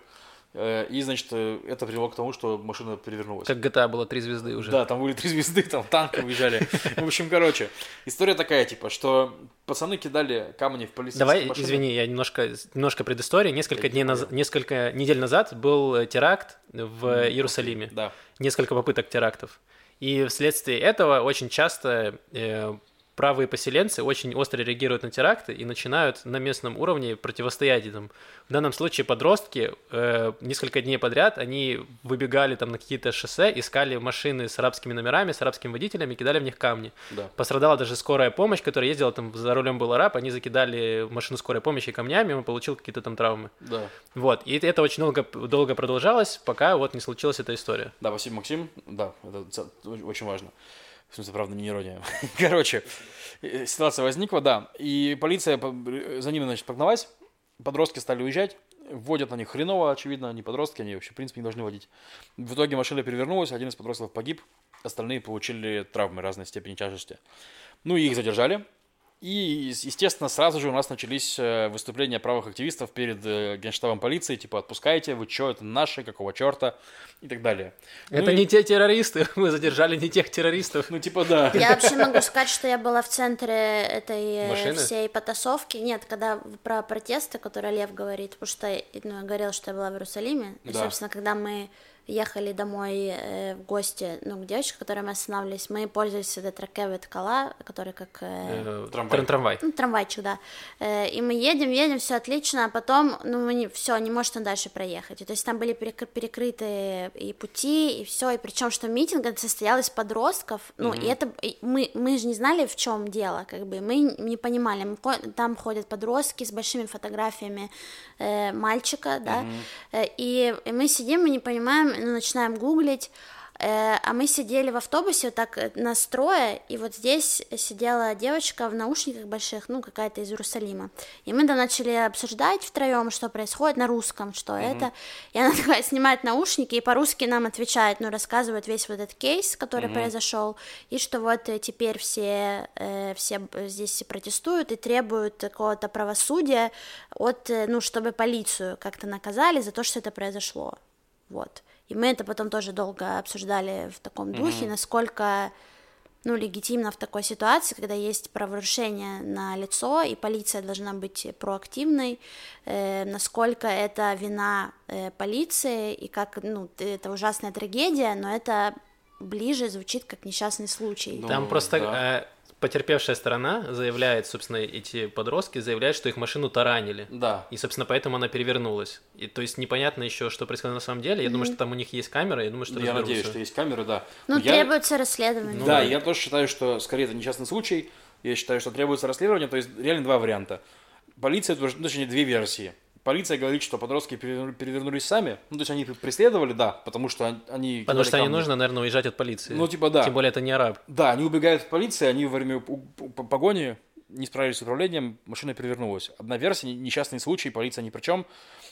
и, значит, э, это привело к тому, что машина перевернулась. Как GTA было три звезды уже. Да, там были три звезды, там танки уезжали. В общем, короче, история такая, типа, что пацаны кидали камни в полицейские Давай, машины. извини, я немножко, немножко предыстории. Несколько, дней наз... Несколько недель назад был теракт в Иерусалиме. Да. Несколько попыток терактов. И вследствие этого очень часто э, правые поселенцы очень остро реагируют на теракты и начинают на местном уровне противостоять им. В данном случае подростки э, несколько дней подряд они выбегали там на какие-то шоссе, искали машины с арабскими номерами, с арабскими водителями, кидали в них камни. Да. Пострадала даже скорая помощь, которая ездила там за рулем был араб, они закидали машину скорой помощи камнями, он получил какие-то там травмы. Да. Вот, и это очень долго, долго продолжалось, пока вот не случилась эта история. Да, спасибо, Максим. Да, это очень важно. В смысле, правда, не ирония. Короче, э, ситуация возникла, да. И полиция за ними, значит, погналась. Подростки стали уезжать. Вводят на них хреново, очевидно, они подростки, они вообще, в принципе, не должны водить. В итоге машина перевернулась, один из подростков погиб, остальные получили травмы разной степени тяжести. Ну, и их задержали. И, естественно, сразу же у нас начались э, выступления правых активистов перед э, генштабом полиции, типа, отпускайте, вы что, это наши, какого черта, и так далее. Это ну, не и... те террористы, мы задержали не тех террористов. Ну, типа, да. Я вообще могу сказать, что я была в центре этой э, Машины? всей потасовки. Нет, когда про протесты, которые Лев говорит, потому что ну, я говорила, что я была в Иерусалиме, да. и, собственно, когда мы ехали домой э, в гости, ну, к девочке, которой мы останавливались, мы пользовались этой ракевет кола, который как... Э, э, трамвай. Трамвай. Ну, трамвайчик, да. Э, и мы едем, едем, все отлично, а потом, ну, мы не, все, не может он дальше проехать. И, то есть там были перекрыты и пути, и все, и причем, что митинг это состоял из подростков, ну, mm-hmm. и это, и мы, мы же не знали, в чем дело, как бы, мы не понимали, мы, там ходят подростки с большими фотографиями э, мальчика, да, mm-hmm. э, и, и мы сидим, мы не понимаем, ну, начинаем гуглить, э, а мы сидели в автобусе вот так э, настроя, и вот здесь сидела девочка в наушниках больших, ну, какая-то из Иерусалима. И мы там начали обсуждать втроем, что происходит на русском, что mm-hmm. это. И она такая снимает наушники и по-русски нам отвечает, ну, рассказывает весь вот этот кейс, который mm-hmm. произошел, и что вот э, теперь все, все здесь протестуют и требуют какого-то правосудия от, ну, чтобы полицию как-то наказали за то, что это произошло. Вот. И мы это потом тоже долго обсуждали в таком духе, mm-hmm. насколько ну, легитимно в такой ситуации, когда есть правонарушение на лицо, и полиция должна быть проактивной, э, насколько это вина э, полиции, и как, ну, это ужасная трагедия, но это ближе звучит как несчастный случай. Там ну, просто да. Потерпевшая сторона заявляет, собственно, эти подростки заявляют, что их машину таранили. Да. И, собственно, поэтому она перевернулась. И, то есть непонятно еще, что происходило на самом деле. Я mm-hmm. думаю, что там у них есть камеры, я думаю, что Я надеюсь, что есть камеры, да. Ну, я... требуется расследование. Ну, да, я тоже считаю, что скорее это несчастный случай. Я считаю, что требуется расследование, то есть реально два варианта. Полиция, ну, точнее, две версии. Полиция говорит, что подростки перевернулись сами. Ну, то есть они преследовали, да, потому что они... Потому что камни. не нужно, наверное, уезжать от полиции. Ну, типа, да. Тем более это не араб. Да, они убегают от полиции, они во время погони не справились с управлением, машина перевернулась. Одна версия, несчастный случай, полиция ни при чем.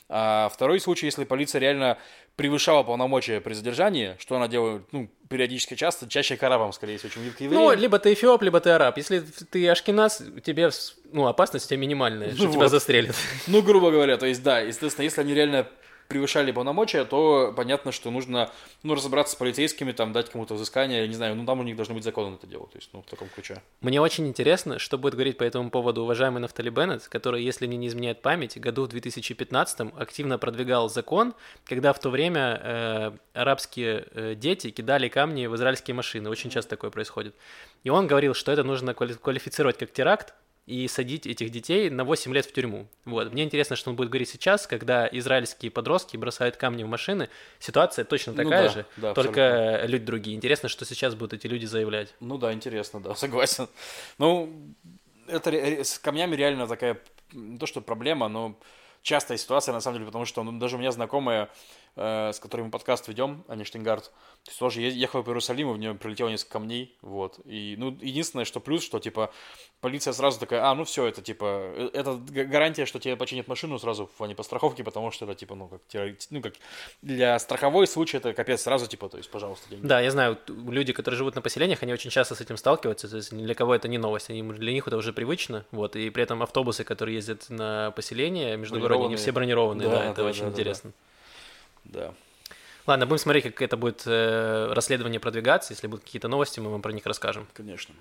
А второй случай, если полиция реально превышала полномочия при задержании, что она делает, ну, периодически часто, чаще к арабам, скорее всего, чем к евреям. Ну, либо ты эфиоп, либо ты араб. Если ты ашкеназ, тебе, ну, опасность у тебя минимальная, что Ну тебя вот. застрелят. Ну, грубо говоря, то есть, да, естественно, если они реально превышали полномочия, то понятно, что нужно, ну, разобраться с полицейскими, там, дать кому-то взыскание, я не знаю, ну, там у них должны быть законы на это дело, то есть, ну, в таком ключе. Мне очень интересно, что будет говорить по этому поводу уважаемый Нафтали Беннет, который, если мне не изменяет память, году в 2015 активно продвигал закон, когда в то время э, арабские э, дети кидали камни в израильские машины. Очень часто такое происходит. И он говорил, что это нужно квали- квалифицировать как теракт, и садить этих детей на 8 лет в тюрьму. Вот. Мне интересно, что он будет говорить сейчас, когда израильские подростки бросают камни в машины. Ситуация точно Ну такая да, же, да, только люди другие. Интересно, что сейчас будут эти люди заявлять. Ну да, интересно, да, согласен. Ну, это с камнями реально такая, не то что проблема, но частая ситуация, на самом деле, потому что ну, даже у меня знакомая, э, с которой мы подкаст ведем, Аня Штингард, то есть тоже е- ехала по Иерусалиму, в нее прилетело несколько камней, вот. И, ну, единственное, что плюс, что, типа, полиция сразу такая, а, ну все, это, типа, э, это га- гарантия, что тебе починят машину сразу в плане по страховке, потому что это, типа, ну, как, ну, как для страховой случай это капец сразу, типа, то есть, пожалуйста, деньги. Да, я знаю, люди, которые живут на поселениях, они очень часто с этим сталкиваются, то есть для кого это не новость, они, для них это уже привычно, вот, и при этом автобусы, которые ездят на поселение междугородние, они Бронированные. все бронированные, Да, да, это да, очень да, да, да. Да. Ладно, будем смотреть, как это будет э, расследование продвигаться, если будут какие-то новости, мы вам про них расскажем. Конечно.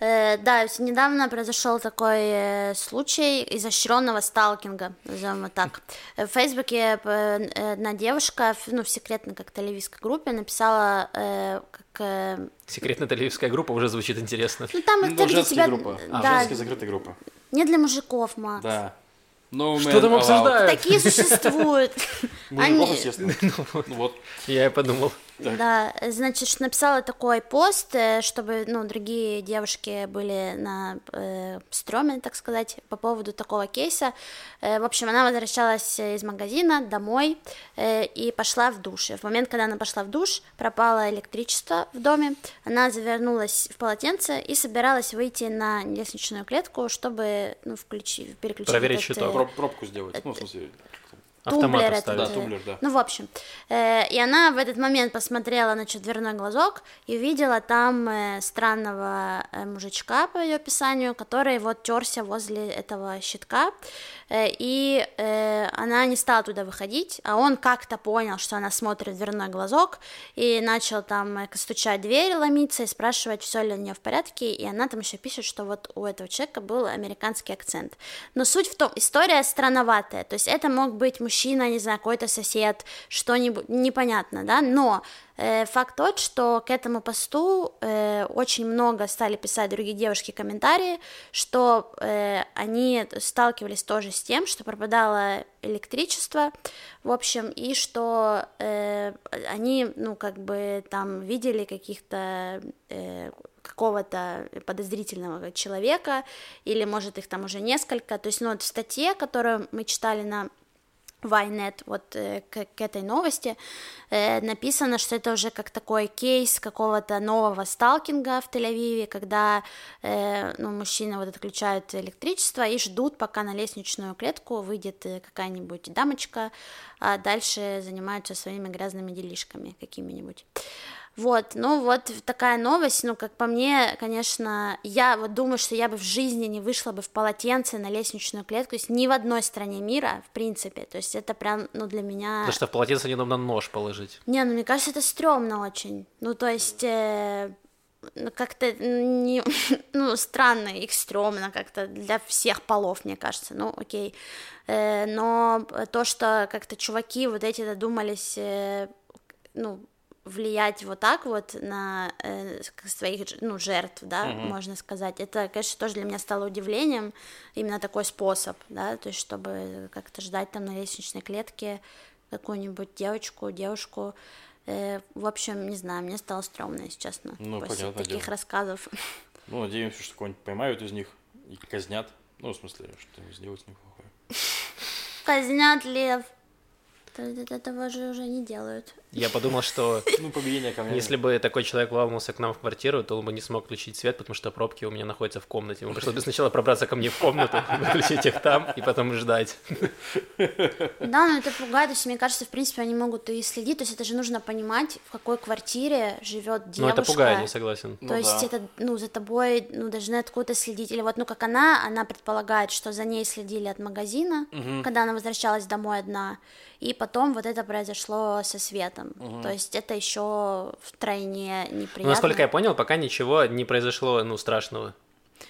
Э, да, недавно произошел такой э, случай изощренного сталкинга, назовем его так. Э, В Фейсбуке э, одна девушка, в- ну, в секретной как-то ливийской группе написала, э, как... э, Секретная телевизская группа уже звучит интересно. ну, там Ну, женские тебя... группы. А, да, женские закрытые группы. Не для мужиков, Макс. Да. Ну, Что там обсуждают? Такие существуют. Они- Мужиков, естественно. Ну вот. Я и подумал. Так. Да, значит, написала такой пост, э, чтобы, ну, другие девушки были на э, стреме, так сказать, по поводу такого кейса. Э, в общем, она возвращалась из магазина домой э, и пошла в душ. И в момент, когда она пошла в душ, пропало электричество в доме. Она завернулась в полотенце и собиралась выйти на лестничную клетку, чтобы, ну, включить, переключить Проверить этот, щиток. э, Проб- Пробку сделать. Ну, в смысле, Автомат тумблер этот, Да, тумблер, да. Ну, в общем. Э, и она в этот момент посмотрела, значит, дверной глазок и увидела там э, странного э, мужичка, по ее описанию, который вот терся возле этого щитка. Э, и э, она не стала туда выходить, а он как-то понял, что она смотрит в дверной глазок, и начал там э, стучать дверь, ломиться и спрашивать, все ли у нее в порядке, и она там еще пишет, что вот у этого человека был американский акцент. Но суть в том, история странноватая, то есть это мог быть мужчина, не знаю, какой-то сосед, что-нибудь, непонятно, да, но э, факт тот, что к этому посту э, очень много стали писать другие девушки комментарии, что э, они сталкивались тоже с тем, что пропадало электричество, в общем, и что э, они, ну, как бы там видели каких-то э, какого-то подозрительного человека, или, может, их там уже несколько, то есть, ну, вот в статье, которую мы читали на Вайнет, вот э, к, к этой новости, э, написано, что это уже как такой кейс какого-то нового сталкинга в Тель-Авиве, когда э, ну, мужчины вот отключают электричество и ждут, пока на лестничную клетку выйдет э, какая-нибудь дамочка, а дальше занимаются своими грязными делишками какими-нибудь. Вот, ну вот такая новость, ну как по мне, конечно, я вот думаю, что я бы в жизни не вышла бы в полотенце на лестничную клетку, то есть ни в одной стране мира, в принципе, то есть это прям, ну для меня... Потому что в полотенце неудобно нож положить. Не, ну мне кажется, это стрёмно очень, ну то есть... э, ну, как-то не, ну, странно, их стрёмно как-то для всех полов, мне кажется, ну, окей. Э, но то, что как-то чуваки вот эти додумались, э, ну, влиять вот так вот на э, своих ну, жертв, да, Мгм. можно сказать. Это, конечно, тоже для меня стало удивлением, именно такой способ, да, то есть чтобы как-то ждать там на лестничной клетке какую-нибудь девочку, девушку. Э, в общем, не знаю, мне стало стрёмно, если честно, Ну, после таких дело. рассказов. Ну, надеемся, что кого-нибудь поймают из них и казнят. Ну, в смысле, что сделать с ним плохое. Казнят лев. Этого же уже не делают. Я подумал, что Ну, если бы такой человек вламывался к нам в квартиру, то он бы не смог включить свет, потому что пробки у меня находятся в комнате. Ему пришлось бы сначала пробраться ко мне в комнату, выключить их там и потом ждать. Да, но это пугает, то есть, мне кажется, в принципе, они могут и следить, то есть это же нужно понимать, в какой квартире живет девушка. это пугает, я согласен. То Ну есть да. это, ну, за тобой, ну, должны откуда-то следить. Или вот, ну, как она, она предполагает, что за ней следили от магазина, когда она возвращалась домой одна. И потом вот это произошло со светом. То есть это еще втройне неприятно. Ну, насколько я понял, пока ничего не произошло, ну, страшного.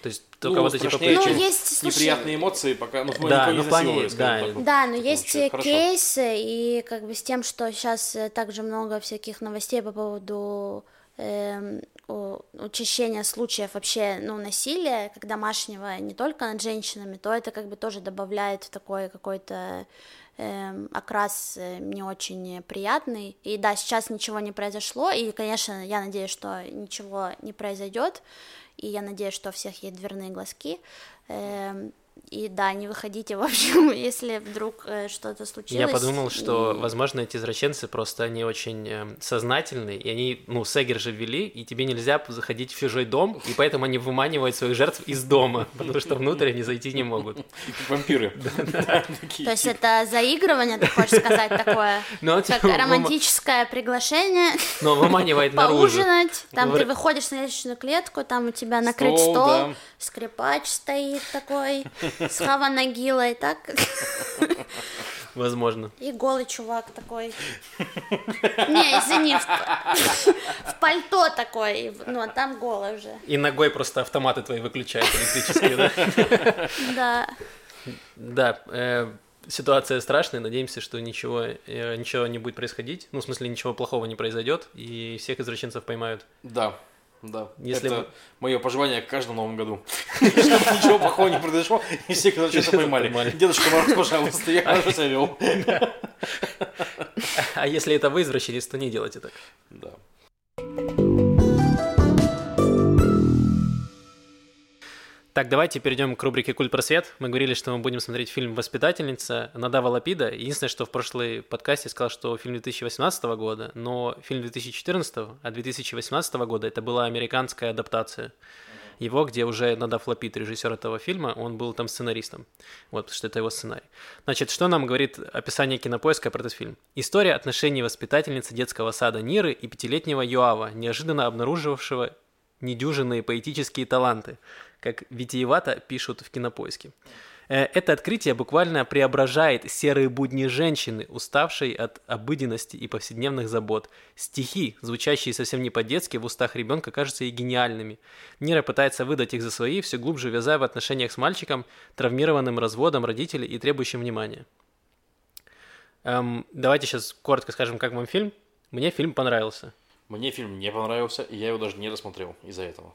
То есть только Ну, вот эти Ну, попытки- чем есть, слушай- неприятные эмоции, пока, ну, Да, никого не ну, в плане- да. так. Да, но Вот, есть э, Хорошо. кейсы, и как бы с тем, что сейчас также много всяких новостей по поводу эм, у- учащения случаев вообще, ну, насилия, как домашнего, не только над женщинами, то это как бы тоже добавляет такой какой-то эм, окрас э, не очень приятный. И да, сейчас ничего не произошло, и, конечно, я надеюсь, что ничего не произойдет, и я надеюсь, что у всех есть дверные глазки. Эм, И да, не выходите, в общем, если вдруг э, что-то случилось. Я подумал, что, и- возможно, эти извращенцы просто они очень э, сознательные, и они, ну, Сегер же ввели, и тебе нельзя заходить в чужой дом, и поэтому они выманивают своих жертв из дома, потому что внутрь они зайти не могут. Как вампиры. То есть типа, это заигрывание, ты хочешь сказать такое? Ну, Как типа, романтическое приглашение, Но выманивает наружу. поужинать, там ты выходишь на лестничную клетку, там у тебя накрыт Стол, скрипач стоит такой, с Хава Нагилой, так, Возможно. и голый чувак такой. Не, извини, в, в пальто такой, и ну, а там голый уже. И ногой просто автоматы твои выключают электрические, да? Да. Да, э, ситуация страшная, надеемся, что ничего, э, ничего не будет происходить, ну, в смысле, ничего плохого не произойдет, и всех извращенцев поймают. Да, да. Если Это вы- мое пожелание к каждому Новому году. Чтобы ничего плохого не произошло, и все, которые что-то поймали. Поймали. Дедушка Мороз, пожалуйста, я хорошо себя вел. А если это вы извращенец, то не делайте так. Да. Так, давайте перейдем к рубрике «Культ просвет». Мы говорили, что мы будем смотреть фильм «Воспитательница» Надава Лапида. Единственное, что в прошлой подкасте сказал, что фильм 2018 года, но фильм 2014, а 2018 года это была американская адаптация его, где уже Надав Лапид, режиссер этого фильма, он был там сценаристом. Вот, потому что это его сценарий. Значит, что нам говорит описание кинопоиска про этот фильм? История отношений воспитательницы детского сада Ниры и пятилетнего Юава, неожиданно обнаружившего недюжинные поэтические таланты, как витиевато пишут в кинопоиске. Э, Это открытие буквально преображает серые будни женщины, уставшей от обыденности и повседневных забот. Стихи, звучащие совсем не по-детски, в устах ребенка кажутся ей гениальными. Нира пытается выдать их за свои, все глубже вязая в отношениях с мальчиком, травмированным разводом родителей и требующим внимания. Эм, давайте сейчас коротко скажем, как вам фильм. Мне фильм понравился Мне фильм не понравился, и я его даже не рассмотрел из-за этого.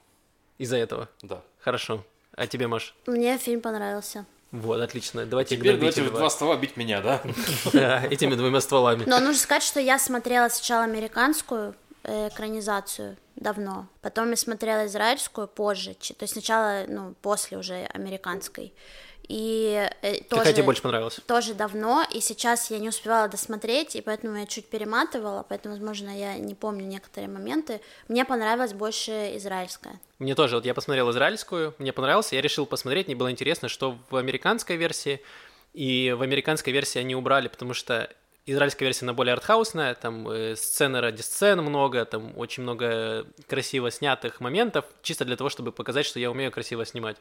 Из-за этого. Да. Хорошо. А тебе, Маш? Мне фильм понравился. Вот, отлично. Давайте Теперь давайте в два. ствола бить меня, да? Да, этими двумя стволами. Но нужно сказать, что я смотрела сначала американскую э, экранизацию давно, потом я смотрела израильскую позже, то есть сначала, ну, после уже американской. И э, тоже... Какая тебе больше понравилась? тоже давно, и сейчас я не успевала досмотреть, и поэтому я чуть перематывала, поэтому, возможно, я не помню некоторые моменты. Мне понравилась больше израильская. Мне тоже, вот я посмотрел израильскую, мне понравился, я решил посмотреть, мне было интересно, что в американской версии, и в американской версии они убрали, потому что израильская версия, она более артхаусная, там э, сцены ради сцен много, там очень много красиво снятых моментов, чисто для того, чтобы показать, что я умею красиво снимать.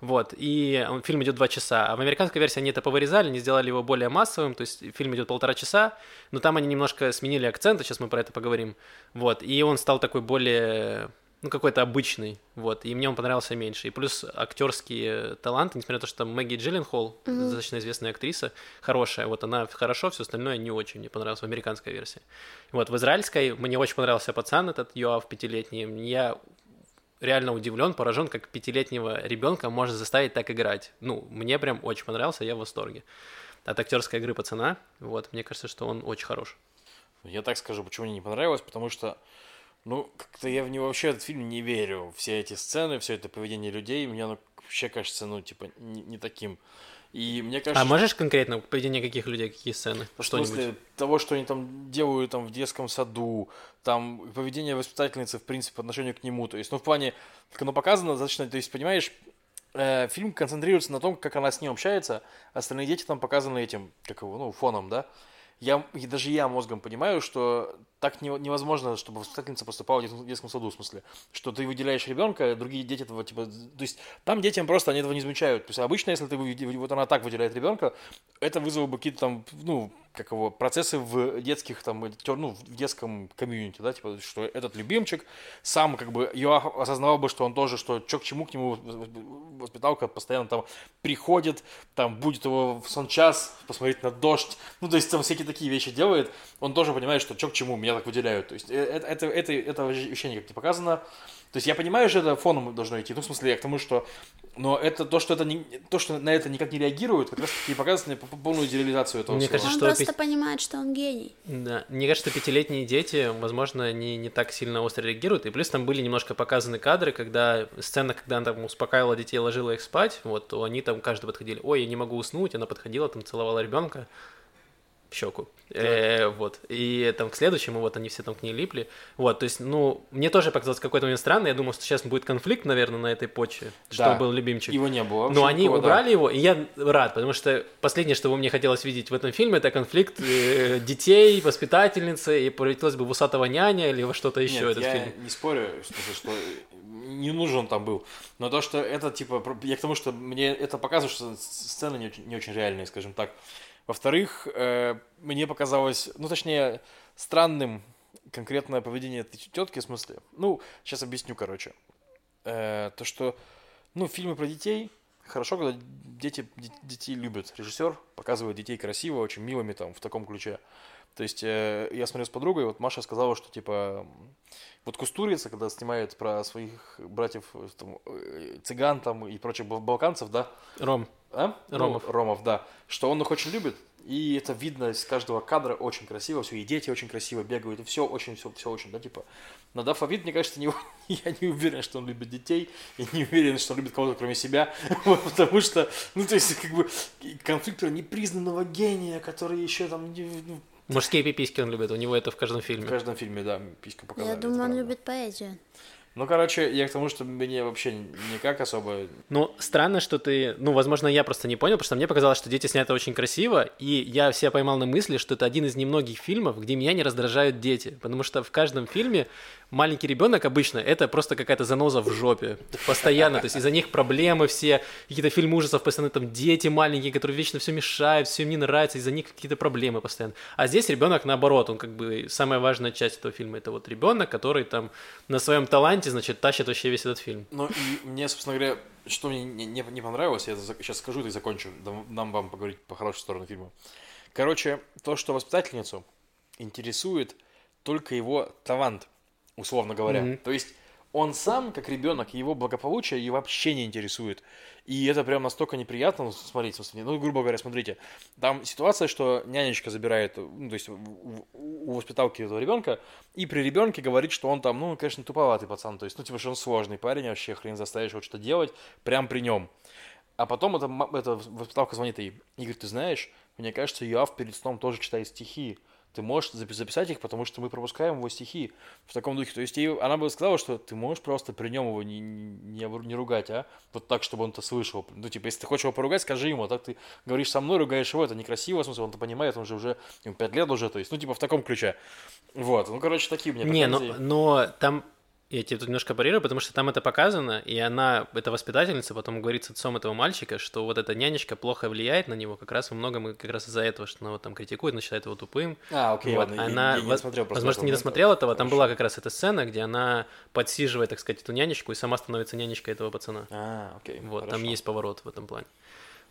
Вот, и он- фильм идет два часа, а в американской версии они это повырезали, не сделали его более массовым, то есть фильм идет полтора часа, но там они немножко сменили акценты, сейчас мы про это поговорим, вот, и он стал такой более ну, какой-то обычный, вот, и мне он понравился меньше. И плюс актерские таланты, несмотря на то, что Мэгги Джилленхол, достаточно известная актриса, хорошая, вот она хорошо, все остальное не очень мне понравилось в американской версии. Вот, в израильской мне очень понравился пацан этот, Йоав, пятилетний, я реально удивлен, поражен, как пятилетнего ребенка можно заставить так играть. Ну, мне прям очень понравился, я в восторге. От актерской игры пацана, вот, мне кажется, что он очень хорош. Я так скажу, почему мне не понравилось, потому что, ну, как-то я в него вообще этот фильм не верю. Все эти сцены, все это поведение людей, мне оно вообще кажется, ну, типа, не, не таким. И мне кажется... А можешь конкретно поведение каких людей, какие сцены? В Что-нибудь? смысле того, что они там делают там в детском саду, там поведение воспитательницы, в принципе, по отношению к нему. То есть, ну, в плане, как оно показано, достаточно, то есть, понимаешь, э, фильм концентрируется на том, как она с ним общается, остальные дети там показаны этим, как его, ну, фоном, да. Я, и даже я мозгом понимаю, что так не- невозможно, чтобы воспитательница поступала в детском- детском саду, в смысле, что ты выделяешь ребенка, другие дети этого, типа, то есть там детям просто они этого не замечают. То есть обычно, если ты вот она так выделяет ребенка, это вызвало бы какие-то там, ну, как его, процессы в детских, там, ну, в детском комьюнити, да, типа, что этот любимчик сам, как бы, я осознавал бы, что он тоже, что чё к чему к нему воспиталка постоянно там приходит, там, будет его в сон час, посмотреть на дождь, ну, то есть там всякие такие вещи делает, он тоже понимает, что чё к чему, меня так выделяют, то есть э, это, это, это, это вообще никак не показано, то есть я понимаю, что это фоном должно идти, ну, в смысле, я к тому, что, но это то, что это не, то, что на это никак не реагирует, как раз таки показывает мне по- по- полную идеализацию этого Мне всего. кажется, Он что просто пи- понимает, что он гений. Да. Мне кажется, пятилетние дети, возможно, они не так сильно остро реагируют. И плюс там были немножко показаны кадры, когда сцена, когда она там успокаивала детей, ложила их спать, вот, то они там каждый подходили, ой, я не могу уснуть, она подходила, там целовала ребенка щеку. Э, вот. И там к следующему, вот они все там к ней липли. Вот, то есть, ну, мне тоже показалось какой-то момент странно. Я думал, что сейчас будет конфликт, наверное, на этой почве, что был любимчик. Его не было. Но они да. убрали его, и я рад, потому что последнее, что мне хотелось видеть в этом фильме, это конфликт э, детей, воспитательницы, и превратилось бы в усатого няня или во что-то еще Нет, этот я фильм. не спорю, что не нужен там был. Но то, что это, типа, я к тому, что мне это показывает, что сцены не очень, не очень реальные, скажем так. Во-вторых, э, мне показалось, ну, точнее, странным конкретное поведение этой тетки, в смысле. Ну, сейчас объясню, короче. Э, то, что, ну, фильмы про детей, хорошо, когда дети, де- детей любят. Режиссер показывает детей красиво, очень милыми, там, в таком ключе. То есть э, я смотрел с подругой, вот Маша сказала, что типа вот Кустурица, когда снимает про своих братьев э, там, э, цыган там и прочих бал- балканцев, да, Ром, а? Ну, Ромов. Ромов, да, что он их очень любит, и это видно из каждого кадра очень красиво, все, и дети очень красиво бегают, и все очень, все, все очень, да, типа. Но Дафа вид, мне кажется, не, я не уверен, что он любит детей, и не уверен, что он любит кого-то кроме себя, потому что, ну, то есть, как бы, конфликт непризнанного гения, который еще там ну, мужские пиписьки он любит, у него это в каждом в фильме. каждом фильме, да, письку показали. Я думаю, он любит поэзию. Ну, короче, я к тому, что мне вообще никак особо... Ну, странно, что ты... Ну, возможно, я просто не понял, потому что мне показалось, что «Дети» сняты очень красиво, и я себя поймал на мысли, что это один из немногих фильмов, где меня не раздражают дети, потому что в каждом фильме маленький ребенок обычно это просто какая-то заноза в жопе, постоянно, то есть из-за них проблемы все, какие-то фильмы ужасов, постоянно там дети маленькие, которые вечно все мешают, все им не нравится, из-за них какие-то проблемы постоянно. А здесь ребенок наоборот, он как бы самая важная часть этого фильма, это вот ребенок, который там на своем таланте, значит, тащит вообще весь этот фильм. Ну, и мне, собственно говоря, что мне не, не- не понравилось, я сейчас скажу и закончу, дам, дам вам поговорить по хорошей стороне фильма. Короче, то, что воспитательницу интересует только его талант, условно говоря. Мгм. То есть он сам, как ребенок, его благополучие его вообще не интересует. И это прям настолько неприятно ну, смотреть. Ну, грубо говоря, смотрите, там ситуация, что нянечка забирает, ну, то есть у воспиталки этого ребенка, и при ребенке говорит, что он там, ну, конечно, туповатый пацан, то есть, ну, типа, что он сложный парень, вообще хрен заставишь его что-то делать, прям при нем. А потом эта, эта воспиталка звонит ей и говорит, ты знаешь, мне кажется, Юав перед сном тоже читает стихи. Ты можешь запи- записать их, потому что мы пропускаем его стихи в таком духе. То есть ей, она бы сказала, что ты можешь просто при нем его не, не, не ругать, а? Вот так, чтобы он это слышал. Ну, типа, если ты хочешь его поругать, скажи ему, а так ты говоришь со мной, ругаешь его, это некрасиво, в смысле, он это понимает, он же уже, ему 5 лет уже, то есть, ну, типа, в таком ключе. Вот, ну, короче, такие меня Не, но, но там я тебе тут немножко парирую, потому что там это показано, и она, эта воспитательница, потом говорит с отцом этого мальчика, что вот эта нянечка плохо влияет на него, как раз во многом как раз из-за этого, что она его там критикует, она считает его тупым. А, окей, Вот, ладно, я- она, я не во- досмотрел просто возможно, не досмотрел этого, там была как раз эта сцена, где она подсиживает, так сказать, эту нянечку и сама становится нянечкой этого пацана. А, окей, Вот, там хорошо. есть поворот в этом плане.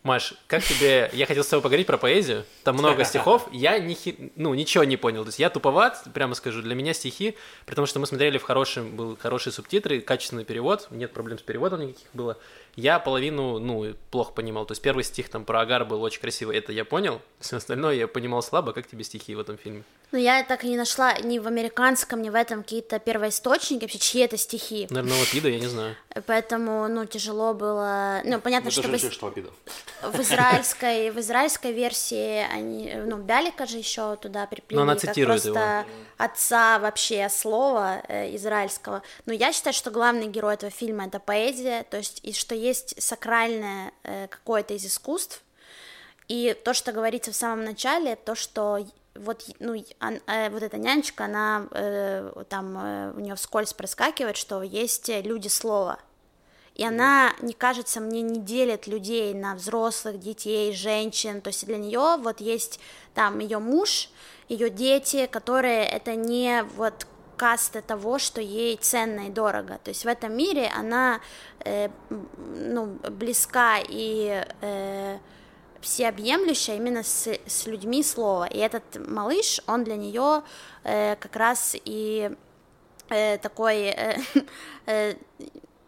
Маш, как тебе... Я хотел с тобой поговорить про поэзию. Там много стихов. Я ни хи- ну, ничего не понял. То есть я туповат, прямо скажу. Для меня стихи, потому что мы смотрели в хорошем... Был хорошие субтитры, качественный перевод. Нет проблем с переводом никаких было. Я половину, ну, плохо понимал. То есть первый стих там про Агар был очень красивый. Это я понял. Все остальное я понимал слабо. Как тебе стихи в этом фильме? Ну, я так и не нашла ни в американском, ни в этом какие-то первоисточники, вообще чьи это стихи. Наверное, Лапида, я не знаю. Поэтому, ну, тяжело было... Ну, понятно, Ну, что... не что обида. В израильской, в израильской версии они, ну, Бялика же еще туда приплели, Но она как просто отца вообще слова э, израильского. Но я считаю, что главный герой этого фильма это поэзия, то есть и что есть сакральное э, какое-то из искусств, и то, что говорится в самом начале, то, что вот, ну, ан- э, вот эта нянечка, она э, там э, у нее вскользь проскакивает, что есть люди слова, и она, не кажется, мне не делит людей на взрослых, детей, женщин. То есть для нее вот есть там ее муж, ее дети, которые это не вот каста того, что ей ценно и дорого. То есть в этом мире она э, ну, близка и э, всеобъемлющая именно с, с людьми слова. И этот малыш, он для нее э, как раз и э, такой э, э,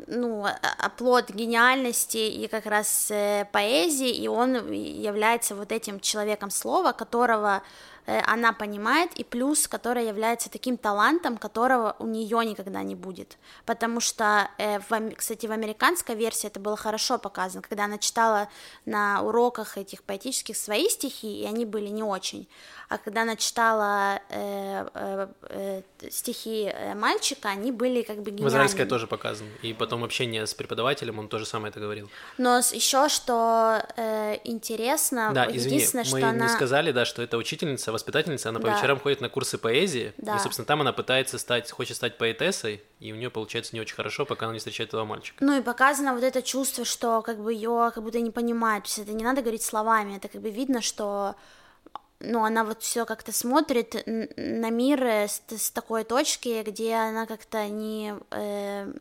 ну, а- оплот гениальности и как раз э, поэзии, и он является вот этим человеком слова, которого э, она понимает, и плюс, который является таким талантом, которого у нее никогда не будет. Потому что, э, кстати, в американской версии это было хорошо показано, когда она читала на уроках этих поэтических свои стихи, и они были не очень. А когда она читала э, э, э, стихи э, мальчика, они были как бы В гениальными. израильской тоже показан. И потом общение с преподавателем, он тоже самое это говорил. Но еще что э, интересно, Да, извини, единственное, мы что не она... сказали, да, что это учительница, воспитательница, она по Да. вечерам ходит на курсы поэзии, Да. и, собственно, там она пытается стать, хочет стать поэтессой, и у нее получается не очень хорошо, пока она не встречает этого мальчика. Ну и показано вот это чувство, что как бы ее как будто не понимают, то есть это не надо говорить словами, это как бы видно, что ну, она вот все как-то смотрит на мир э, с, с такой точки, где она как-то не, э,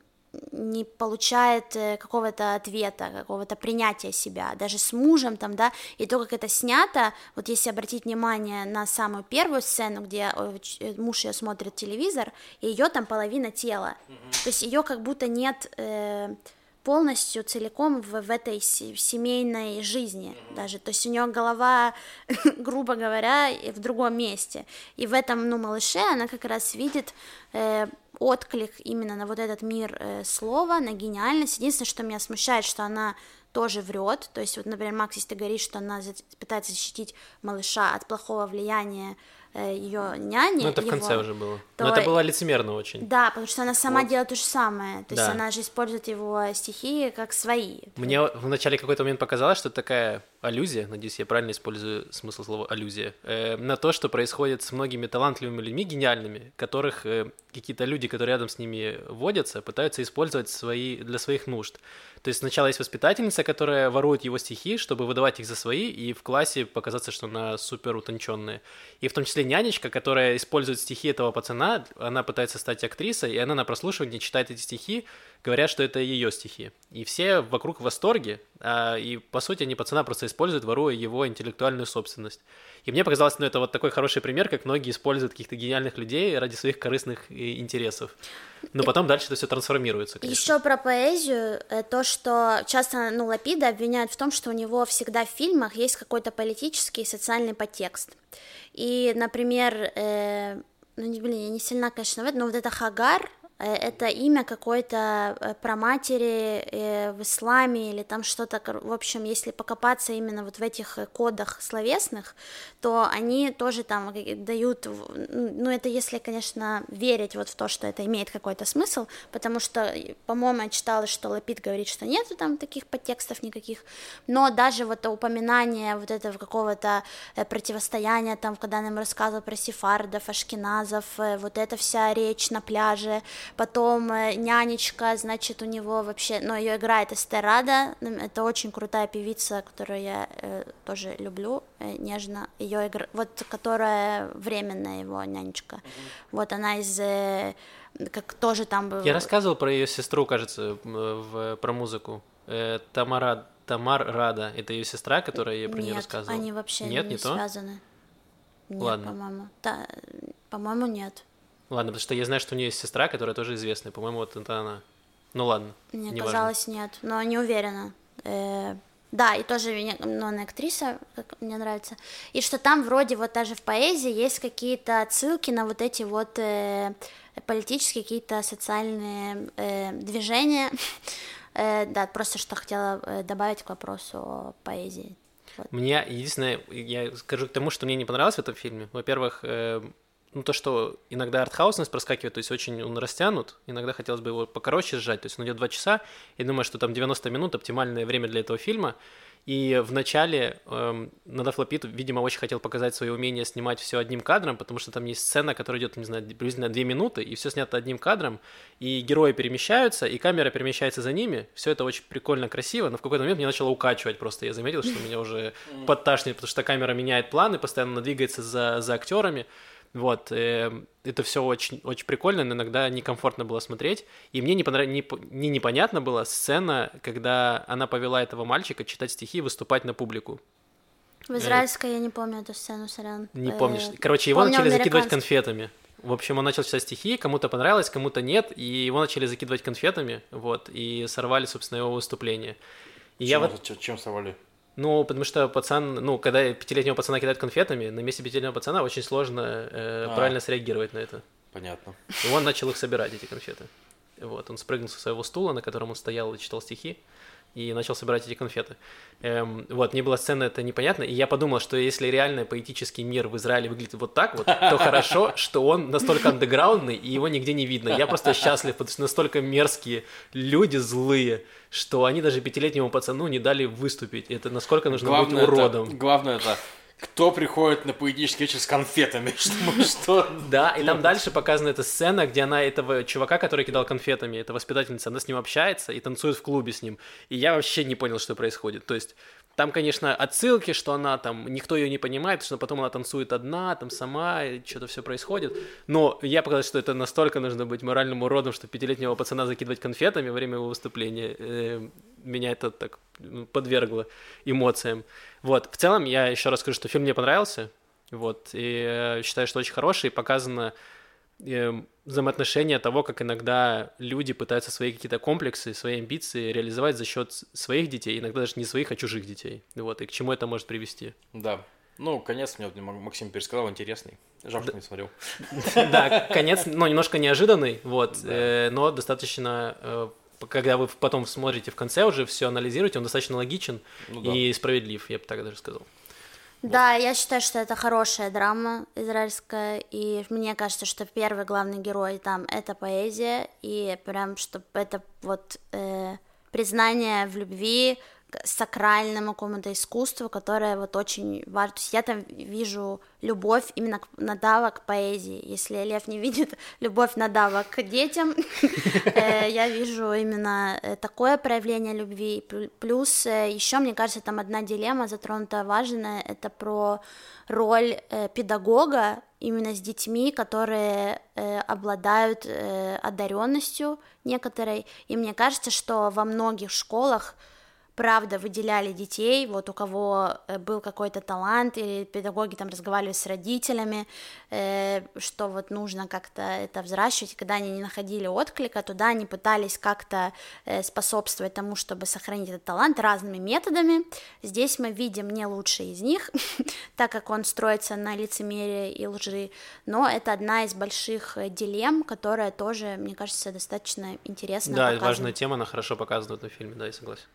не получает э, какого-то ответа, какого-то принятия себя, даже с мужем там, да, и то, как это снято, вот если обратить внимание на самую первую сцену, где э, муж ее смотрит телевизор, и ее там половина тела, то есть ее как будто нет э, полностью целиком в, в этой се- семейной жизни даже, то есть у нее голова, грубо говоря, в другом месте, и в этом, ну, малыше она как раз видит э, отклик именно на вот этот мир э, слова, на гениальность. Единственное, что меня смущает, что она тоже врет. То есть, вот, например, Макс, если ты говоришь, что она пытается защитить малыша от плохого влияния ее няни. Ну, это в его, конце уже было. то- Но это было лицемерно очень. Да, потому что она сама Вот. делает то же самое. То есть Да. она же использует его стихи как свои. Мне в начале какой-то момент показалось, что такая аллюзия, надеюсь, я правильно использую смысл слова аллюзия, э, на то, что происходит с многими талантливыми людьми, гениальными, которых э, какие-то люди, которые рядом с ними водятся, пытаются использовать свои, для своих нужд. То есть сначала есть воспитательница, которая ворует его стихи, чтобы выдавать их за свои, и в классе показаться, что она супер утонченная. И в том числе нянечка, которая использует стихи этого пацана, она пытается стать актрисой, и она на прослушивании читает эти стихи, говорят, что это ее стихи. И все вокруг в восторге, а, и по сути они пацана просто используют, воруя его интеллектуальную собственность. И мне показалось, ну это вот такой хороший пример, как многие используют каких-то гениальных людей ради своих корыстных э, интересов. Но потом дальше это все трансформируется, конечно. Еще про поэзию, э, то, что часто, ну, Лапида обвиняют в том, что у него всегда в фильмах есть какой-то политический и социальный подтекст. И, например, э, ну, блин, я не сильна, конечно, в этом, но вот это Хагар, это имя какой-то э, праматери э, в исламе или там что-то, в общем, если покопаться именно вот в этих э, кодах словесных, то они тоже там э, дают, ну, это если, конечно, верить вот в то, что это имеет какой-то смысл, потому что, э, по-моему, я читала, что Лапид говорит, что нету там таких подтекстов никаких, но даже вот упоминание вот этого какого-то э, противостояния, там, когда он им рассказывал про сефардов, ашкеназов, э, вот эта вся речь на пляже, потом э, нянечка, значит, у него вообще, ну, ее играет Эстерада, это очень крутая певица, которую я э, тоже люблю, э, нежно, ее игра, вот, которая временная его нянечка, вот она из, э, как тоже там... Я рассказывал про ее сестру, кажется, в, про музыку. Э, Тамара, Тамар Рада, это ее сестра, которая я про нее Нет, рассказывал. они вообще Нет, не, не то? связаны. Нет, Ладно. по-моему. Да, по-моему, нет. Ладно, потому что я знаю, что у нее есть сестра, которая тоже известная. По-моему, вот это она. Ну ладно. Мне неважно. казалось, нет, но не уверена. Э, Да, и тоже ну, она актриса, как мне нравится. И что там вроде вот даже в поэзии есть какие-то отсылки на вот эти вот э, политические какие-то социальные э, движения. Э, да, просто что хотела э, добавить к вопросу о поэзии. Мне единственное, я скажу к тому, что мне не понравилось в этом фильме. Во-первых, э, ну то, что иногда артхаусность проскакивает, то есть очень он растянут, иногда хотелось бы его покороче сжать, то есть он идет 2 часа, я думаю, что там 90 минут оптимальное время для этого фильма, и в начале эм, Надаф Лапид, видимо, очень хотел показать свое умение снимать все одним кадром, потому что там есть сцена, которая идет, не знаю, приблизительно 2 минуты, и все снято одним кадром, и герои перемещаются, и камера перемещается за ними. Все это очень прикольно, красиво, но в какой-то момент меня начало укачивать просто. Я заметил, что меня уже подташнит, потому что камера меняет планы, постоянно двигается за, за актерами. Вот, э, это все очень, очень прикольно, но иногда некомфортно было смотреть. И мне не, понрав... не, не непонятно была сцена, когда она повела этого мальчика читать стихи и выступать на публику. В израильской я не помню эту сцену, сорян. Не Э, помнишь? Короче, его помню начали закидывать конфетами. В общем, он начал читать стихи, кому-то понравилось, кому-то нет, и его начали закидывать конфетами, вот, и сорвали, собственно, его выступление. И я Чем, вот, чем- чем сорвали? Ну, потому что пацан, ну, когда пятилетнего пацана кидают конфетами, на месте пятилетнего пацана очень сложно э, А. правильно среагировать на это. Понятно. И он начал их собирать, эти конфеты. Вот, он спрыгнул со своего стула, на котором он стоял и читал стихи, и начал собирать эти конфеты. Эм, вот, мне была сцена это непонятно, и я подумал, что если реально поэтический мир в Израиле выглядит вот так вот, то хорошо, что он настолько андеграундный, и его нигде не видно. Я просто счастлив, потому что настолько мерзкие люди злые, что они даже пятилетнему пацану не дали выступить. Это насколько нужно Главное быть уродом. Это, главное это, кто приходит на вечер с конфетами? Что? Да, и там дальше показана эта сцена, где она этого чувака, который кидал конфетами, эта воспитательница, она с ним общается и танцует в клубе с ним. И я вообще не понял, что происходит. То есть там, конечно, отсылки, что она там, никто ее не понимает, что потом она танцует одна, там сама, что-то все происходит. Но я показал, что это настолько нужно быть моральным уродом, что пятилетнего пацана закидывать конфетами во время его выступления. Меня это так ну, подвергло эмоциям. Вот, в целом, я еще раз скажу, что фильм мне понравился, вот, и э, считаю, что очень хороший, и показано э, взаимоотношение того, как иногда люди пытаются свои какие-то комплексы, свои амбиции реализовать за счет своих детей, иногда даже не своих, а чужих детей. Вот, и к чему это может привести. Да. Ну, конец мне вот Максим пересказал, интересный. Жалко, что не смотрел. Да, конец, ну, немножко неожиданный, вот, э, но достаточно, э, когда вы потом смотрите в конце уже, все анализируете, он достаточно логичен Ну да. и справедлив, я бы так даже сказал. Да, я считаю, что это хорошая драма израильская, и мне кажется, что первый главный герой там это поэзия, и прям, чтобы это вот э, признание в любви сакральному какому-то искусству, которое вот очень важно. То есть я там вижу любовь именно к Надава к поэзии. Если Лев не видит любовь Надава к детям, э, я вижу именно э, такое проявление любви. Плю- Плюс еще, мне кажется, там одна дилемма затронута важная, это про роль э, педагога именно с детьми, которые э, обладают одаренностью некоторой. И мне кажется, что во многих школах правда выделяли детей, вот у кого э, был какой-то талант, или педагоги там разговаривали с родителями, э, что вот нужно как-то это взращивать, когда они не находили отклика, туда они пытались как-то э, способствовать тому, чтобы сохранить этот талант разными методами. Здесь мы видим не лучший из них, так как он строится на лицемерии и лжи, но это одна из больших э, дилемм, которая тоже, мне кажется, достаточно интересно Да, показана. важная тема, она хорошо показана в этом фильме, да, я согласен.